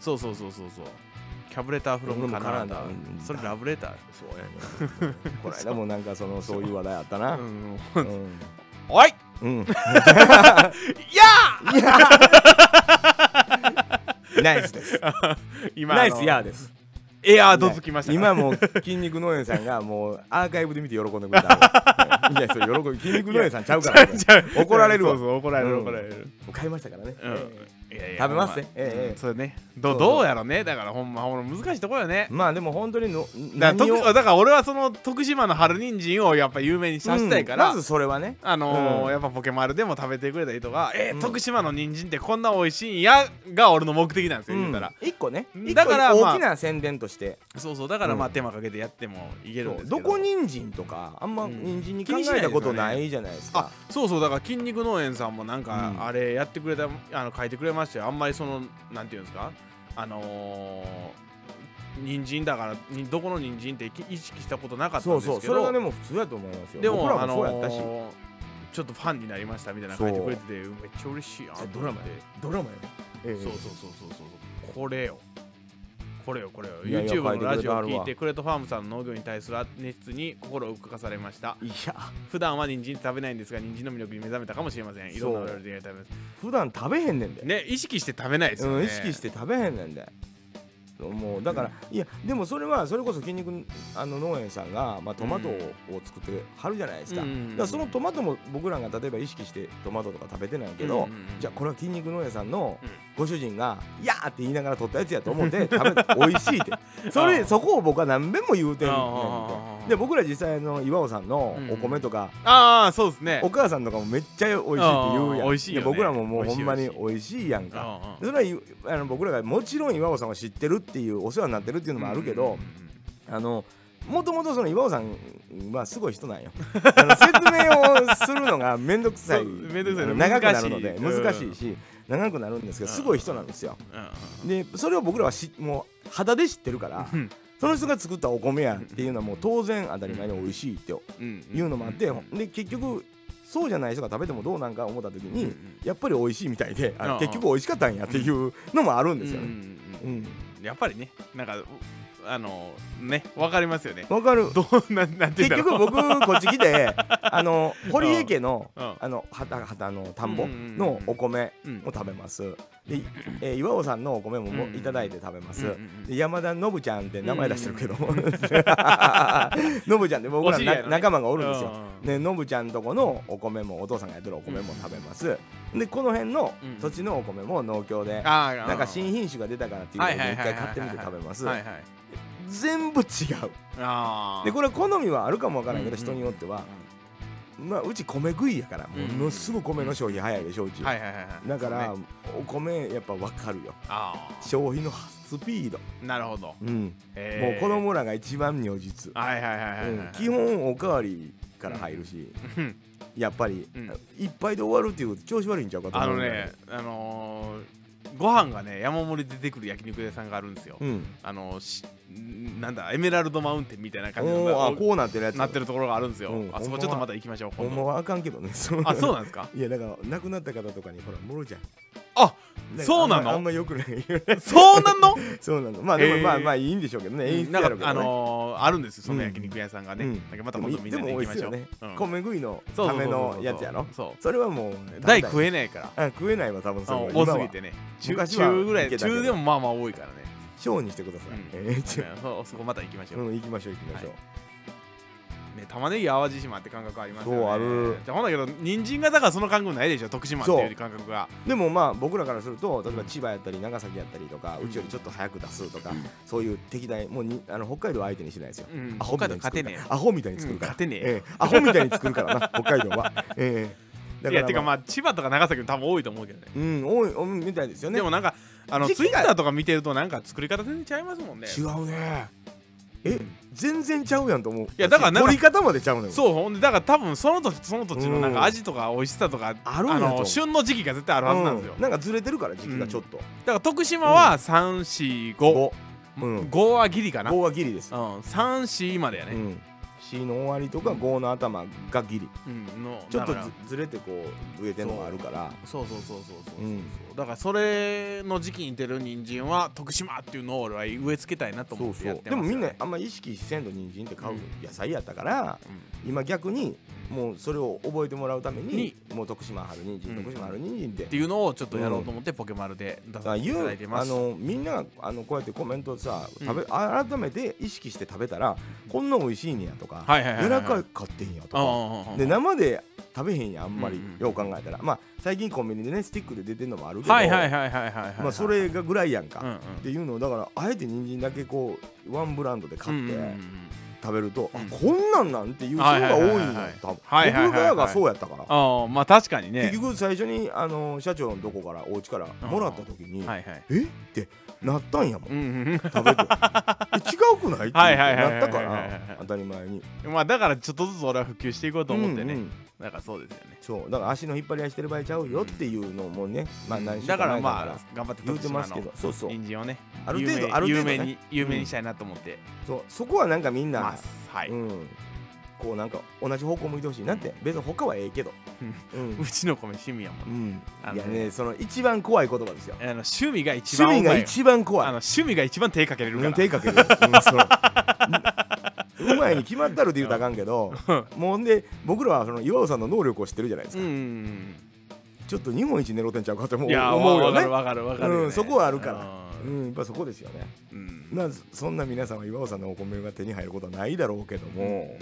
そうそうそうそうそう。キャブレターフロムカナダ。それラブレター
そうやねこの間もなんかそのそういう話題あったな。
う。
うん。
い！
うん。
や <laughs>
ナイスです。
ー <laughs> 今
ナイスヤーです
エアードつきました
今もう筋肉農園さんがもうアーカイブで見て喜んでくれた <laughs> いやそれ喜び筋肉農園さんちゃうから。<laughs> 怒られるわ。
怒られ
うん。
る怒られる。
買いましたからね、
うん。
え
いやいや
食べますね。ええええ。
それね。どどうやろね。だからほんまほんま難しいところよね。
えまあでも本当にの
だからだから俺はその徳島の春人参をやっぱ有名にさせたいから、
うん。まずそれはね。
あのやっぱポケマルでも食べてくれた人が「えー
うん。
徳島の人参ってこんな美味しいんや」が俺の目的なんですよ、言うたら。
一個ね。
だからまあ
大きな宣伝として、
そうそう。だからまあ
うん
手間かけてやってもいけるんですけど。
どこ人参とかあんま
うん
人参に考えたことないじゃないですか、
そうそう。だから筋肉農園さんもなんか
うん。
あれやってくれた、あの書いてくれましたよあんまりそのなんていうんですか？あのー、人参だからにどこの人参って意識したことなかったん
そう
ですけど。
そうそれはでも普通だと思いますよ。
でも
僕ら
あの
もそうやったし、
ーちょっとファンになりましたみたいなの書いてくれててめっちゃ嬉しいやんと思って。
ドラマや。ドラマや、ええ
そうそうそうそうそうそう。これよこれよこれよ。
いやいや
YouTube のラジオを聞いてクレートファームさんの農業に対する熱に心を動かされました。
いや。
普段は人参食べないんですが人参の魅力に目覚めたかもしれません。いろんなお料理で食べます。
普段食べへんねんで、
ね意識して食べないですよね、
うん、意識して食べへんねんで。もうだから、いやでもそれはそれこそ筋肉あの農園さんが、まあ、トマトを作ってはるじゃないですか,、
うんうんうん
だそのトマトも僕らが例えば意識してトマトとか食べてないけど、
うんうんうん。
じゃあこれは筋肉農園さんの
うん
ご主人が「やー!」って言いながら取ったやつやと思って <laughs> 食べて美味しいって。それそこを僕は何遍も言うてんねん。で僕ら実際の岩尾さんのお米とか、
ああそうですね。
お母さんとかもめっちゃ美味しいって言うやん。
美味しいよね。
で僕らももうほんまに
美味しい
やんか。
うんうん。
それはいあの僕らがもちろん岩尾さんを知ってるっていうお世話になってるっていうのもあるけど、あのもともとその岩尾さんはすごい人なんよ。あの説明をするのが面倒くさい。
そうめんどくさい <laughs> ね
長くなるので
難しい
し長くなるんですけどすごい人なんですよ。でそれを僕らはしもう肌で知ってるから
うん。
その人が作ったお米やっていうのはもう当然当たり前に美味しいって
うん。
いうのもあって
うん。
で結局そうじゃない人が食べてもどうなんか思った時にやっぱり美味しいみたいで結局美味しかったんやっていうのもあるんですよね。
やっぱりねなんかうあのねわかりますよね。
わかる。
どう <laughs> ななんて言
結局僕こっち来て <laughs> あの堀江家の
うん。
あの畑畑の田んぼ
うんうんうんうん
のお米
うん。
を食べます。で、えー岩尾さんのお米もも
うん
いただいて食べます。
うんうんうん
で山田信ちゃんって名前出してるけど <laughs> 信ちゃんって僕ら
ね。
な仲間がおるんですよ。
うんうん
ね、信ちゃんとこのお米もお父さんがやってるお米も食べます、でこの辺の
うん
土地のお米も農協で、なんか新品種が出たからっていうので一回買ってみて食べます、
はいはい
全部違う。でこれは好みはあるかもわからんけど、
うん
人によっては、まあうち米食いやから
うん。
ものすごい米の消費早いでしょうち、
は。いはいはいはい。
だから、お米やっぱ分かるよ。
あ
消費のスピード、
あなるほど。
うん、もう子供らが一番如実、基本おかわりから入るし、
うん。
やっぱり、
うん。
いっぱいで終わるっていう調子悪いんちゃうかと
あ
思う。よ
のねあのーご飯がね山盛り出てくる焼肉屋さんがあるんですよ。
うん。
あのしなんだエメラルドマウンテンみたいな感じの
あこうなってるやつ。
なってるところがあるんですよ。
うん。
あそこちょっとまた行きましょう
ほんまはあかんけどね。
あそうなんですか？
いやだから亡くなった方とかにほらもろじゃん。
あそうなの？
あんまよくない。
そうなんの？<laughs>
そうなの。まあでも
へー。
まあまあいいんでしょうけどね。演出
なんかあのーあるんですよその焼肉屋さんがね。
うん。
なんかまた今度みんなで行きましょう。
米食いのためのやつやろ？
そう。
それはもう
大食
え
えないから。
あ食えないわ多分それは。
多すぎてね。中中ぐらい中でもまあまあ多いからね
小にしてください。
うん。
えーちょ
そうそこまた行きましょう。
うん行きましょう行きましょう。
ね玉ねぎ淡路島って感覚ありますよね。
そうある。
じゃあほんだけど人参がだからその感覚ないでしょ徳島っていう感覚が。
でもまあ僕らからすると例えば千葉やったり長崎やったりとかうちよりちょっと早く出すとかそういう敵対もうにあの北海道は相手にしないですよ。
うん。
アホみたい
北海道
に作るから。
勝てね
アホみたいに作るから、
うん勝てねえ
ええ。アホみたいに作るからな北海道は、ええ
いやてか
あ。
まあ千葉とか長崎も多分多いと思うけどね。
うん多い多いみたいですよね。
でもなんかあのツイッターとか見てるとなんか作り方全然違いますもんね。
違うね。え全然ちゃうやんと思う。い
やだから
取り方までちゃうのよ。
そうほんでだから多分その土地その土地のなん
うん。
か味とか美味しさとか
あるんやと。思う
の旬の時期が絶対あるはずなんですよ。
うん。なんかずれてるから時期がちょっと、
だから徳島は345
5うん。
5はギリかな。
5はギリです、
うん。34までやね。
うん、C の終わりとか5の頭がギリ。
うんの
ちょっと
だから。
ずずれてこう植えてんのがあるから。
そうそうそうそうそうそう、
うん
だからそれの時期に出る人参は徳島っていうのを俺は植え付けたいなと
そうそ
思ってやって
うでもみんなあんま意識せんと人参って買う
うん。
野菜やったから、今逆にもうそれを覚えてもらうために
に
もう徳島春人参、
うん。
徳島春人参って。
っていうのをちょっとやろうと思ってポケマルで出
だから
させてい
言うあ
ただいてます。
のみんながあのこうやってコメントさ
うん。
食べ、改めて意識して食べたらこんな美味しいねやとか、
はいはいはいはい。
柔らかかってんやとか、で生で食べへんやあんまり、
うんうん
よう考えたら。まあ最近コンビニでねスティックで出てるのもあるけど、
はいはいはいはいはいはい
まあそれがぐらいやんか、
うんうん。
っていうのをだからあえて人参だけこうワンブランドで買って、
うんうんうん
食べると、
うん。
あこんなんなんていう人が多いの多分僕らがそうやったから、
ああまあ確かにね。
結局最初にあの社長のとこからお家からもらった時に、
はいはい。
え？ってなったんやもん。
うんうん。
食べて。え違うくない？ってなったから当たり前に。
うんまあだからちょっとずつ俺は普及していこうと思ってね、
うんうん。
だからそうですよね。
そう。だから足の引っ張り合いしてる場合ちゃうよっていうのもね、まあ何週
だからまあ頑張って
言うてますけど。そうそう。
人参をね。
ある程度ある程度ね。
有名に有名にしたいなと思って。
そう。そこはなんかみんな、
はい、
うんこうなんか同じ方向向いてほしい。なって別に他はええけど。うん。<laughs>
うちの米趣味やもん、
うん。いやねその一番怖い言葉ですよ。
あの趣味が一
趣味が一番怖い。
あの趣味が一番手かけれるから、
うん手かける、うん、そううまいに決まったるって言うたらあかんけどもうほんで僕らはその岩尾さんの能力を知ってるじゃないですか、
うんうん
ちょっと日本一狙ってんちゃうかっても
う
思うよね。
わかるわかるわかるよね、
うんそこはあるから。
うん。
うんやっぱそこですよね。
うん。
まあそんな皆さんは岩尾さんのお米が手に入ることはないだろうけども、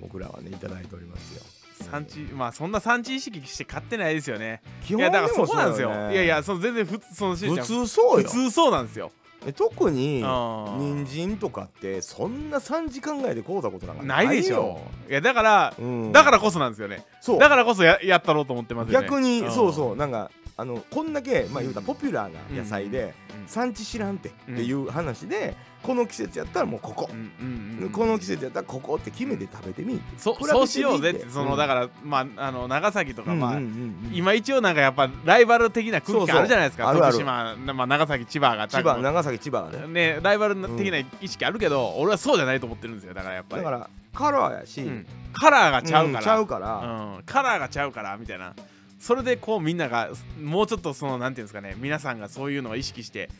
僕らはねいただいておりますよ。
産地まあそんな産地意識して買ってないですよね。
基
いやだからそこなんですよ。
ね。
いやいやその全然ふそのしんちゃ
普
ん
通そうよ。
普通そうなんですよ。
え特に人参とかってそんな3時間ぐらいで買うたことなんか
ないでしょ。いやだから
うん、
だからこそなんですよね。
そう。
だからこそややったろうと思ってますよね。
逆にそう
う
そう。なんかあのこんだけまあ言うたらポピュラーな野菜で、産地知らんってっていう話で、この季節やったらもうここ。
う、んうんうん
この季節やったらここって決めて食べてみてみて。
そうしようぜってその、
うん。
だからまああの長崎とか、まあ
うんうん
今一応なんかやっぱライバル的な空気感あるじゃないですか。徳島まあ、長崎千葉が
千葉長崎千葉がね。
ねライバル的な意識あるけど、俺はそうじゃないと思ってるんですよ。だからやっぱり。
だからカラーやし、
うん。カラーがちゃうから、
んちゃうから、
うん、カラーがちゃうからみたいな。それでこうみんながもうちょっとそのなんていうんですかね皆さんがそういうのを意識して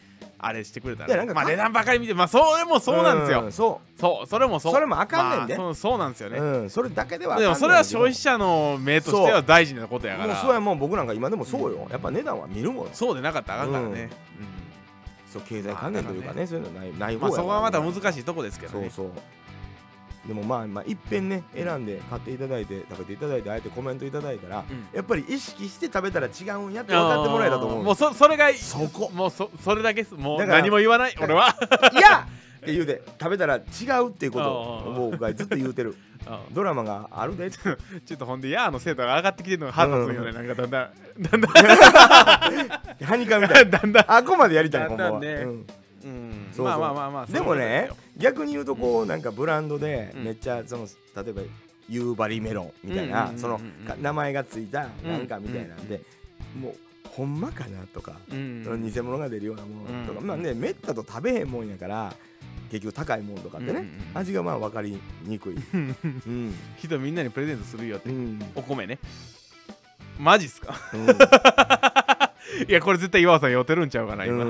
あれしてくれたら、
いやなんか
まあ値段ばかり見てまあそれもそうなんですよ、
んそ
そうそれもそう。
それもあかんねんで。
まあそうなんですよ
う、
ね、
うん、それだけでは
でもそれは消費者の目としては大事なことやから。
もうそうやもん僕なんか今でもそうよ、やっぱ値段は見るもん。
そうでなかったらあかんからね、
そう経済関連というかねそういうのないない
うんまあ
方や
そこはまた難
い
しいとこですけどね。
そうそうでもまあまあいっぺんね選んで買っていただいて食べていただいてあえてコメントいただいたら、
うん。
やっぱり意識して食べたら違うんやって分かってもらえたと思う
もうそそれが
そこ。
もうそそれだけです。もう
だから
何も言わない俺は。<laughs>
いや!って言うて食べたら違うっていうことを僕がずっと言うてる。<laughs>
うん
ドラマがあるで <laughs>
ちょっとほんでヤーの精度が上がってきてるのが腹立つんよね、なんかだんだん。だんだ
ハニカみたい
んだんだん。
なあこまでやりたいほんまは、
だんだんね。
うん。
うん。
そうそう。
まあまあまあまあ
でもね
そう
逆に言うとこうなんかブランドで
うん。
めっちゃその例えば夕張メロンみたいなそのか名前がついたなんかみたいなんでもうほんまかなとか偽物が出るようなものとか
うん
まあねめったと食べへんもんやから結局高いもんとかってね味がまあ分かりにくい。うん。
人みんなにプレゼントするよって。
うん。
お米ね。マジっすか？
うん。<laughs>
いやこれ絶対岩尾さん酔ってるんちゃうかな今、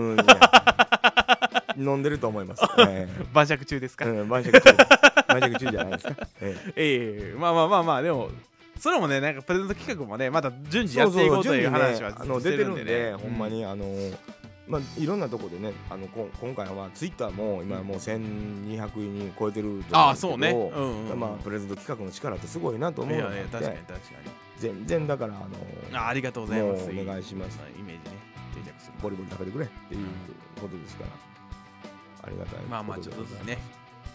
飲んでると思います。<laughs> え
晩酌中ですか、
えうん晩酌中晩酌中じゃないですか。<laughs> ええ。
ええ。まあまあまあまあでもそれもねなんかプレゼント企画もねまた順次やっていこうという話は
あの出てるん
ね
で、ほんまにあのまあいろんなとこでねあのこ今回はツイッターも今もう1200人超えてると思うんですけど
ああそうね。うんうん
まあプレゼント企画の力ってすごいなと思う
い
ので
確かに確か
全然だからあ
に
の
あありがとうございます。
お願いします。
イメージね。定着する。
ボリボリ食べてくれっていうことですからありがたい
まあまあちょっとずつね。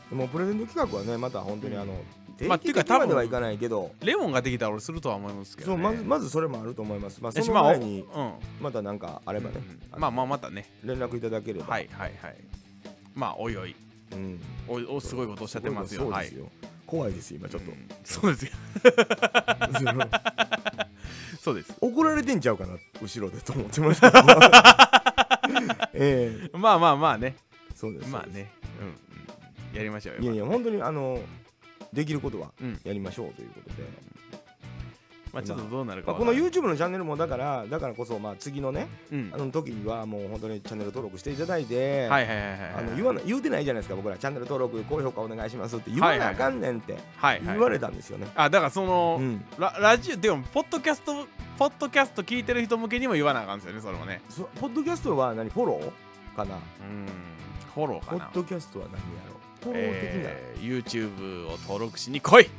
でもプレゼント企画はねまた本当にあの定
まあっていうか
期的まではいかないけど。
レモンができたら俺するとは思いますけど、ね、
そうまずまずそれもあると思います。まあその前に
うん。
またなんかあればね
うん。まあまあまたね。
連絡いただければ。
はいはいはい。まあおいおい。
うん。
おいおすごいことおっしゃってますよ。はい。
怖いですよ今ちょっと。
うん。そうですよ。<laughs> そうです。
怒られてんちゃうかな後ろでと思ってますけど。<laughs> ええ。
まあまあまあね
そうです。
まあね。うんうん。やりましょうよ。
いやいや本当にあのできることは
うん。
やりましょうということで、
まあちょっとどうなるか
まあ、この
わからん。
YouTube のチャンネルもだからだからこそまあ次のね
うん。
あの時にはもう本当にチャンネル登録していただいて、
はいはいはいはい
あの言わな言うてないじゃないですか僕らチャンネル登録高評価お願いしますって言わなあかんねんって
はいはい
言われたんですよね、
あだからその、
うん。
ララジオでもポッドキャストポッドキャスト聞いてる人向けにも言わなあかんですよねそれもね。
そポッドキャストは何フォローかな。
うんフォローかな。
ポッドキャストは何やろフォロー的な、
えー、YouTube を登録しに来い。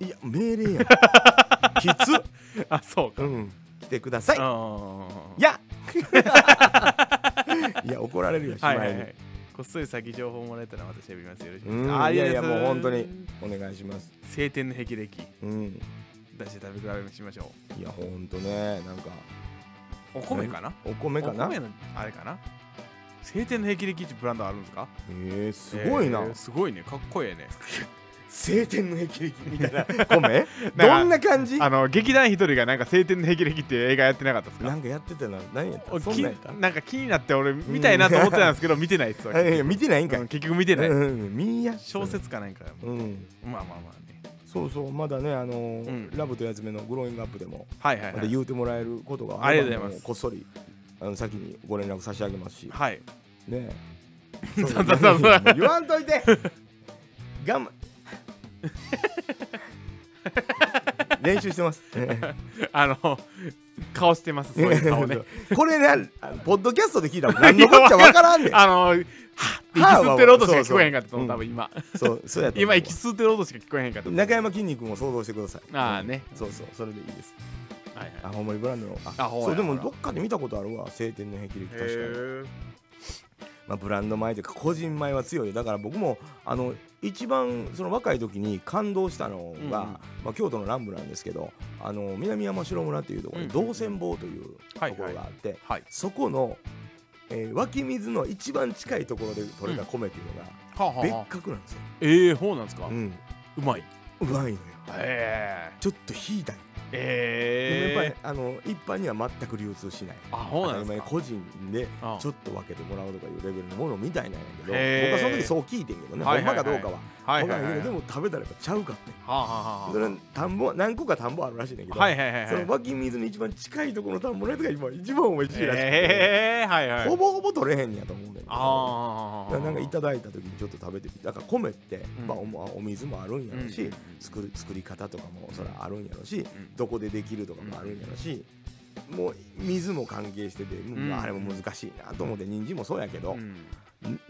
いや命令やん。<laughs> きつ
あそうか、
うん。来てください。
あ <laughs>
いやいや怒られるよしまに、
はいいはいはい。こっそり先情報もらえたらまた喋ります。よろしくお
うん。
願いしますあ
いやいやもう本当にお願いします。
晴天の霹靂。
うん。
出して食べ比べしましょ
いやほんとねなんか。
うお米かな？
お米かな？
お米のあれかな？晴天の霹靂ってブランドあるんですか？
えー、すごいな、
えーすごいね。かっこいいね。
晴天の霹靂みたいな。米 <laughs>
なんか
どんな感じ？
あの劇団一人がなんか晴天の霹靂って映画やってなかったですか？
なんかやってたな。何やった？そんなん
なんか気になって俺見たいなと思ってたんですけど見てないっすわ <laughs>
見てないんかい、
うん結局見てない。
うんうん、見んや
小説かなんか
うん。
まあまあまあね。
そうそうまだねあのー
うん。
ラブとやつめのグローイングアップでも
はいはいはい。
言うてもらえることが
ありがとうございます。
もこっそりあの先にご連絡差し上げますし。
はい。
ね。え <laughs>
そうそうそう
言わんといて。我慢練習してます。<laughs>
あの顔してますそういう顔ね。<laughs>
これねポッドキャストで聞いたら何のこっちゃわからんねん。
あのはっ息吸ってる音しか聞こえへんかったと思う今。
そうそう
今息吸ってる音しか聞こえへんかった
中山きんに君を想像してください。
ああね。
そうそうそれでいいです
はいはい。
あほんまにブランドの。あそうでもどっかで見たことあるわ。晴天の霹靂確かに。
へ
まあ、ブランド米というか個人米は強いよ。だから僕もあの一番その若い時に感動したのが、
うんうん。
まあ、京都の南部なんですけどあの南山城村というところに
うんうん
道仙坊という
はい
ところがあって、
はい。
そこの、えー湧き水の一番近いところで取れた米っていうのが別格なんですよ、
ええそうなんですか。
うん、
うまい。う
まいのよ。
へ
ちょっと引いたい、
ええ
でもやっぱりあの一般には全く流通しない。
あそうなんですか。
前個人で
あ
ちょっと分けてもらうとかいうレベルのものみたいなんやけど
へー。
僕はその時そう聞いてんけどね、
はいはいはい。
ほんまかどうかは。
はいはいはい
分からんけどでも食べたらやっぱちゃうかって。
はあはあはあ
それ田んぼ何個か田んぼあるらしいねんけど、
はいはいはいはい。
その湧き水に一番近いところの田んぼのやつが今一番美味しいらしくて、
ええはいはい
ほぼほぼ取れへんねやと思うねんけど。
あ
なんかいただいた時にちょっと食べてみてだから米って、
うん。
まあ、おお水もあるんやろし、
うん
作る作り方とかもそれあるんやろし、
ん
どこでできるとかもあるんやろし、もう水も関係してて、あれも難しいなと思って人参もそうやけど、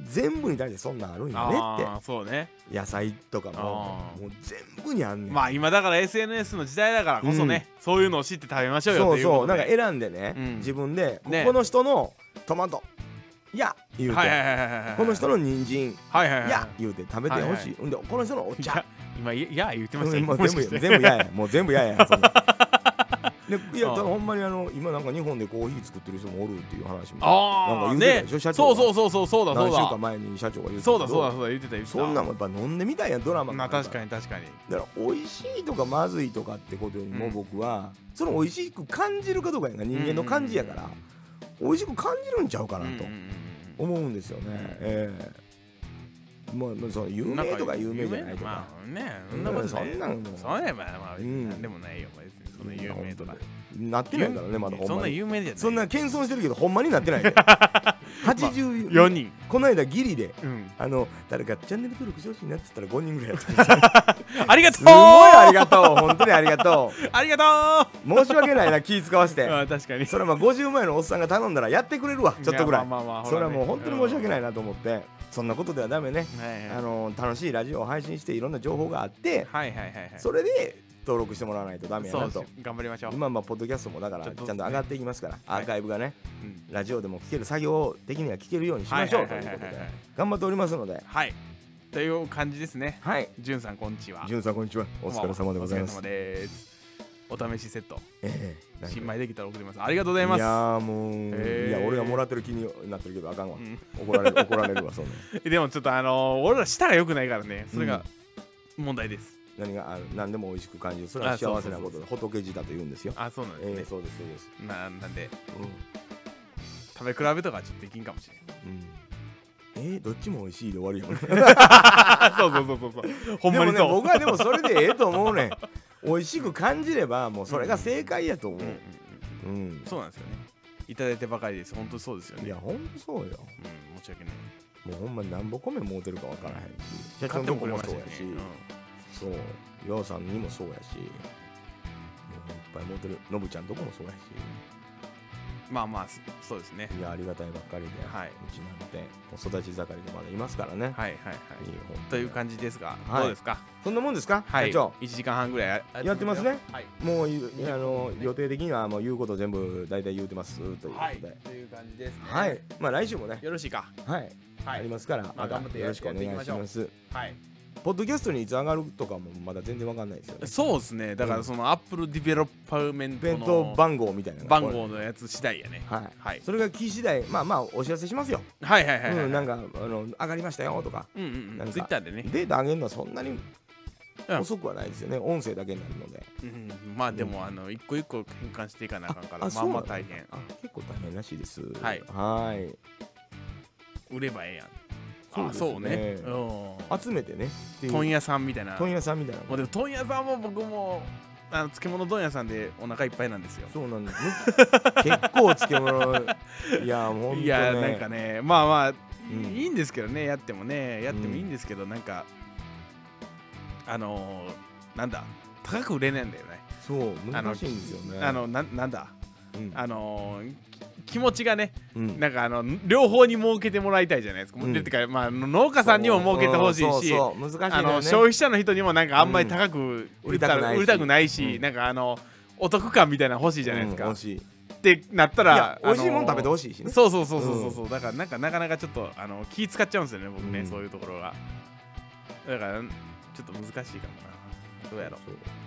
全部に対してそんなんあるんやねって。
そうね。
野菜とかももう全部にあんねん、
まあ今だから SNS の時代だからこそね、そういうのを知って食べましょうよ
そう
っていうことで。
そうなんか選んでね、
うん。
自分で、
ね。
この人のトマトいや言うて、この人の人参
はいはい
や言うて食べてほしい、
はい
ほんでこの人のお茶
今いや言ってましたよ。<laughs>
うんもう全部全部やや。もう全部ややでいやほんまにあの今なんか日本でコーヒー作ってる人もおるっていう話も
ああ
なんか言うてた
ね
社長が
そうそうそうそうそうだそう
何週間
だ
前に社長が言ってた
そうだそうだそうだ言ってた言ってた
そんなんもやっぱ飲んでみたいやんドラマ
まあ確か
に
に確かに
だから美味しいとかまずいとかってことよりも
うん
僕は、その美味しく感じるかどうかやんか人間の感じやから、美味しく感じるんちゃうかなと
うんうんうんうん
思うんですよね、ええまあまあその有名とか有名じゃないとか、
まあね
うん
そんなこと
そんなんもう
そうやまあまあ
うん
なんでもないよ別にそんな有名とか。
なってないからねまだほん
そんな
まに
有名じゃない。
そんな謙遜してるけどほんまになってない。で <laughs> 84
4人。
この間ギリで
うん。
あの誰かチャンネル登録してほしいなって言ったら5人ぐらいやった <laughs>
ありがとう。
すごいありがとう。本当にありがと <laughs>
ありがと
う。申し訳ないな気使わせ
う
て。<laughs>
あ確かに。
それはまあ50前のおっさんが頼んだらやってくれるわ。ちょっとぐらい。
やまあまあまあ
それはもう本当に申し訳
い
ないなと思って。そんなことではダメね。
はいはい。
あの楽しいラジオを配信していろんな情報があって
はいはいはいはい。
それで登録してもらわないとダメやなと。
頑張りましょう。
今まあポッドキャストもだから
ち
ゃんと上がっていきますからアーカイブがね
うん
ラジオでも聞ける作業的には聞けるようにしましょうということで頑張っておりますので。
はい。という感じですね。
はい。
じゅんさんこんにちは。
じゅんさんこんにちは。お疲れ様でございます。
お疲れ様です。お試しセット。
ええ
新米できたら送ります。ありがとうございます。
いやーもう、いや俺がもらってる気になってるけどあかんわ、
うん。
怒られる怒られるわそんな。<laughs>
でもちょっとあのー俺ら舌が良くないからね。それが問題です
何があ何でも美味しく感じる。それは幸せなことで仏地だと言うんですよ。
あそうなんですね。
ええそうですそうです。
ななんで
う
食べ比べとかはちょっとできんかもしれん。
ん、うん、えー、どっちも美味しいで終わるよね。<laughs>
そうそうそうそうそう。ほんまに
で
そう。
もね僕はでもそれでええと思うねん。<laughs> 美味しく感じればもうそれが正解やと思う。
うんうんうん
うん、
そうなんですよね。いただいてばかりです。本当にそうですよね。
いやほんとそうよ。
うん申し訳ない。
もうほんまに何ぼ米もうてるかわからへんし。社長のとこも
れましたよね。
そうやし、そう。ようさんにもそうやしもういっぱい持ってるのぶちゃんとこもそうやし。
うんまあまあそそうですね。
いやありがたいばっかりで、
はい。う
ちなんてお育ち盛りでまだいますからね、
はいはいはい。
いい
という感じですが
はい。
どうですか？
そんなもんですか、
はい。
社長。
1時間半ぐらいや
やってますね？
はい。
もういあの予定的にはもう言うこと全部大体言うてますということで、
はい。という感じですね。
はい、まあ来週もね、
よろしいか。
はい、
はい。
ありますから、
まあ頑張って
よろしくお願い
し
ます。
はい
ポッドキャストにいつ上がるとかもまだ全然わかんないですよね。
そうですね。だからそのアップルディベロッパーメント
弁当
の
番号みたいなのが
番号のやつ次第やね。
はい、
はい。
それが来次第まあまあお知らせしますよ、
はいはいはいはい。
うん、なんかあの上がりましたよとか。
うんうんうん。
なんか
ツイッターでね。
データ上げるのはそんなに
うん。
遅くはないですよね、音声だけになるので。
うんまあでもあの一個一個変換していかなあかんからまあまあ大変。
あ結構大変らしいです。
はい。
はい。
売ればええやん。あ
そうです
そうね。
ね
うん。
集めてねっていう。
問屋さんみたいな。
問屋さんみたいな。
もうでも問屋さんも僕もあの漬物問屋さんでお腹いっぱいなんですよ。
そうなんです。<laughs> 結構漬物いやほんとね。
いやなんかねまあまあ、
ん。
いいんですけどねやってもねやってもいいんですけど、なんかあのー、なんだ高く売れないんだよね。
そう難しいんですよね。
あのななんだ
うん。
あのーき気持ちがね
うん。
なんかあの両方に儲けてもらいたいじゃないですか、
うん。
でてかまあ農家さんにも儲けてほしいし、あ
の
消費者の人にもなんかあんまり高く売りた
く
くないし、
うん。
なんかあのお得感みたいなの欲しいじゃないですか、ってなったら
美味しいもん食べてほ
し
しいしね。
そうそうそうそうそう。そうだからなんかなかなかちょっとあの気使っちゃうんですよね僕ね、
うん。
そういうところがだからちょっと難しいかもな。どうやろう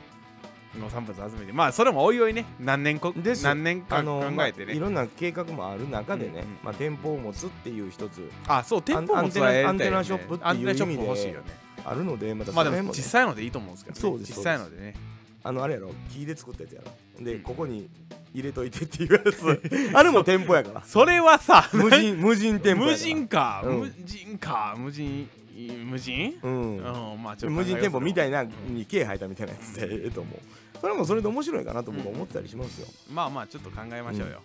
農産物集めてまあそれもおいおいね。何年こ
です
何年か
あの
考えてね、
まあいろんな計画もある中でね、
うんうん
まあ、店舗を持つっていう一つ。
あそう店舗もつはやりたいよね。
アンテナショップっていう
アンテナショップ
意味で
欲しいよね。
あるのでまたそ
まあでも
の辺も,、ね。
実際のでいいと思うんですけど、ね、
そうです
実際のでね。
あのあれやろ。木で作ったやつやろ。で、
うん。
ここに入れといてっていうやつ。<laughs> あれも店舗やから。
それはさ
無人無人店舗
無人か、
うん。
無人か。無人無人？
うん、
うんまあちょっと
無人店舗みたいな
うん
に毛生えたみたいなやつでええと思うそれもそれで面白いかなと僕は思ったりしますよ、
まあまあちょっと考えましょうよ、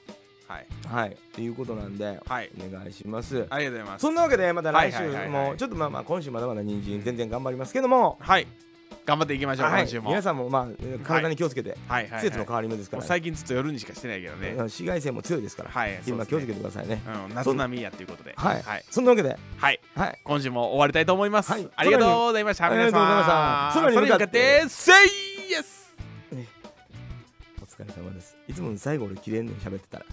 はい。
はい。っていうことなんで
はい。
お願いします。
ありがとうございます。
そんなわけでまた来週もちょっとまあまあ今週まだまだ人参全然頑張りますけども。
はい。頑張っていきましょう、
はい。
今週も。
皆さんもまあ体に気をつけて
はい。
季節の変わり目ですから。
もう最近ずっと夜にしかしてないけどね、
うん紫外線も強いですから。
はい。
今気をつけてくださいね。
うん、夏並みやっていうことで。
はい。
はい、
そんなわけで。
はい、
はい。
今週も終わりたいと思います、
はい。
ありがとうございました。皆さん
ありがとうございました。空に向かって。
空に
れ様です。いつも最後俺切れんのに喋ってたら。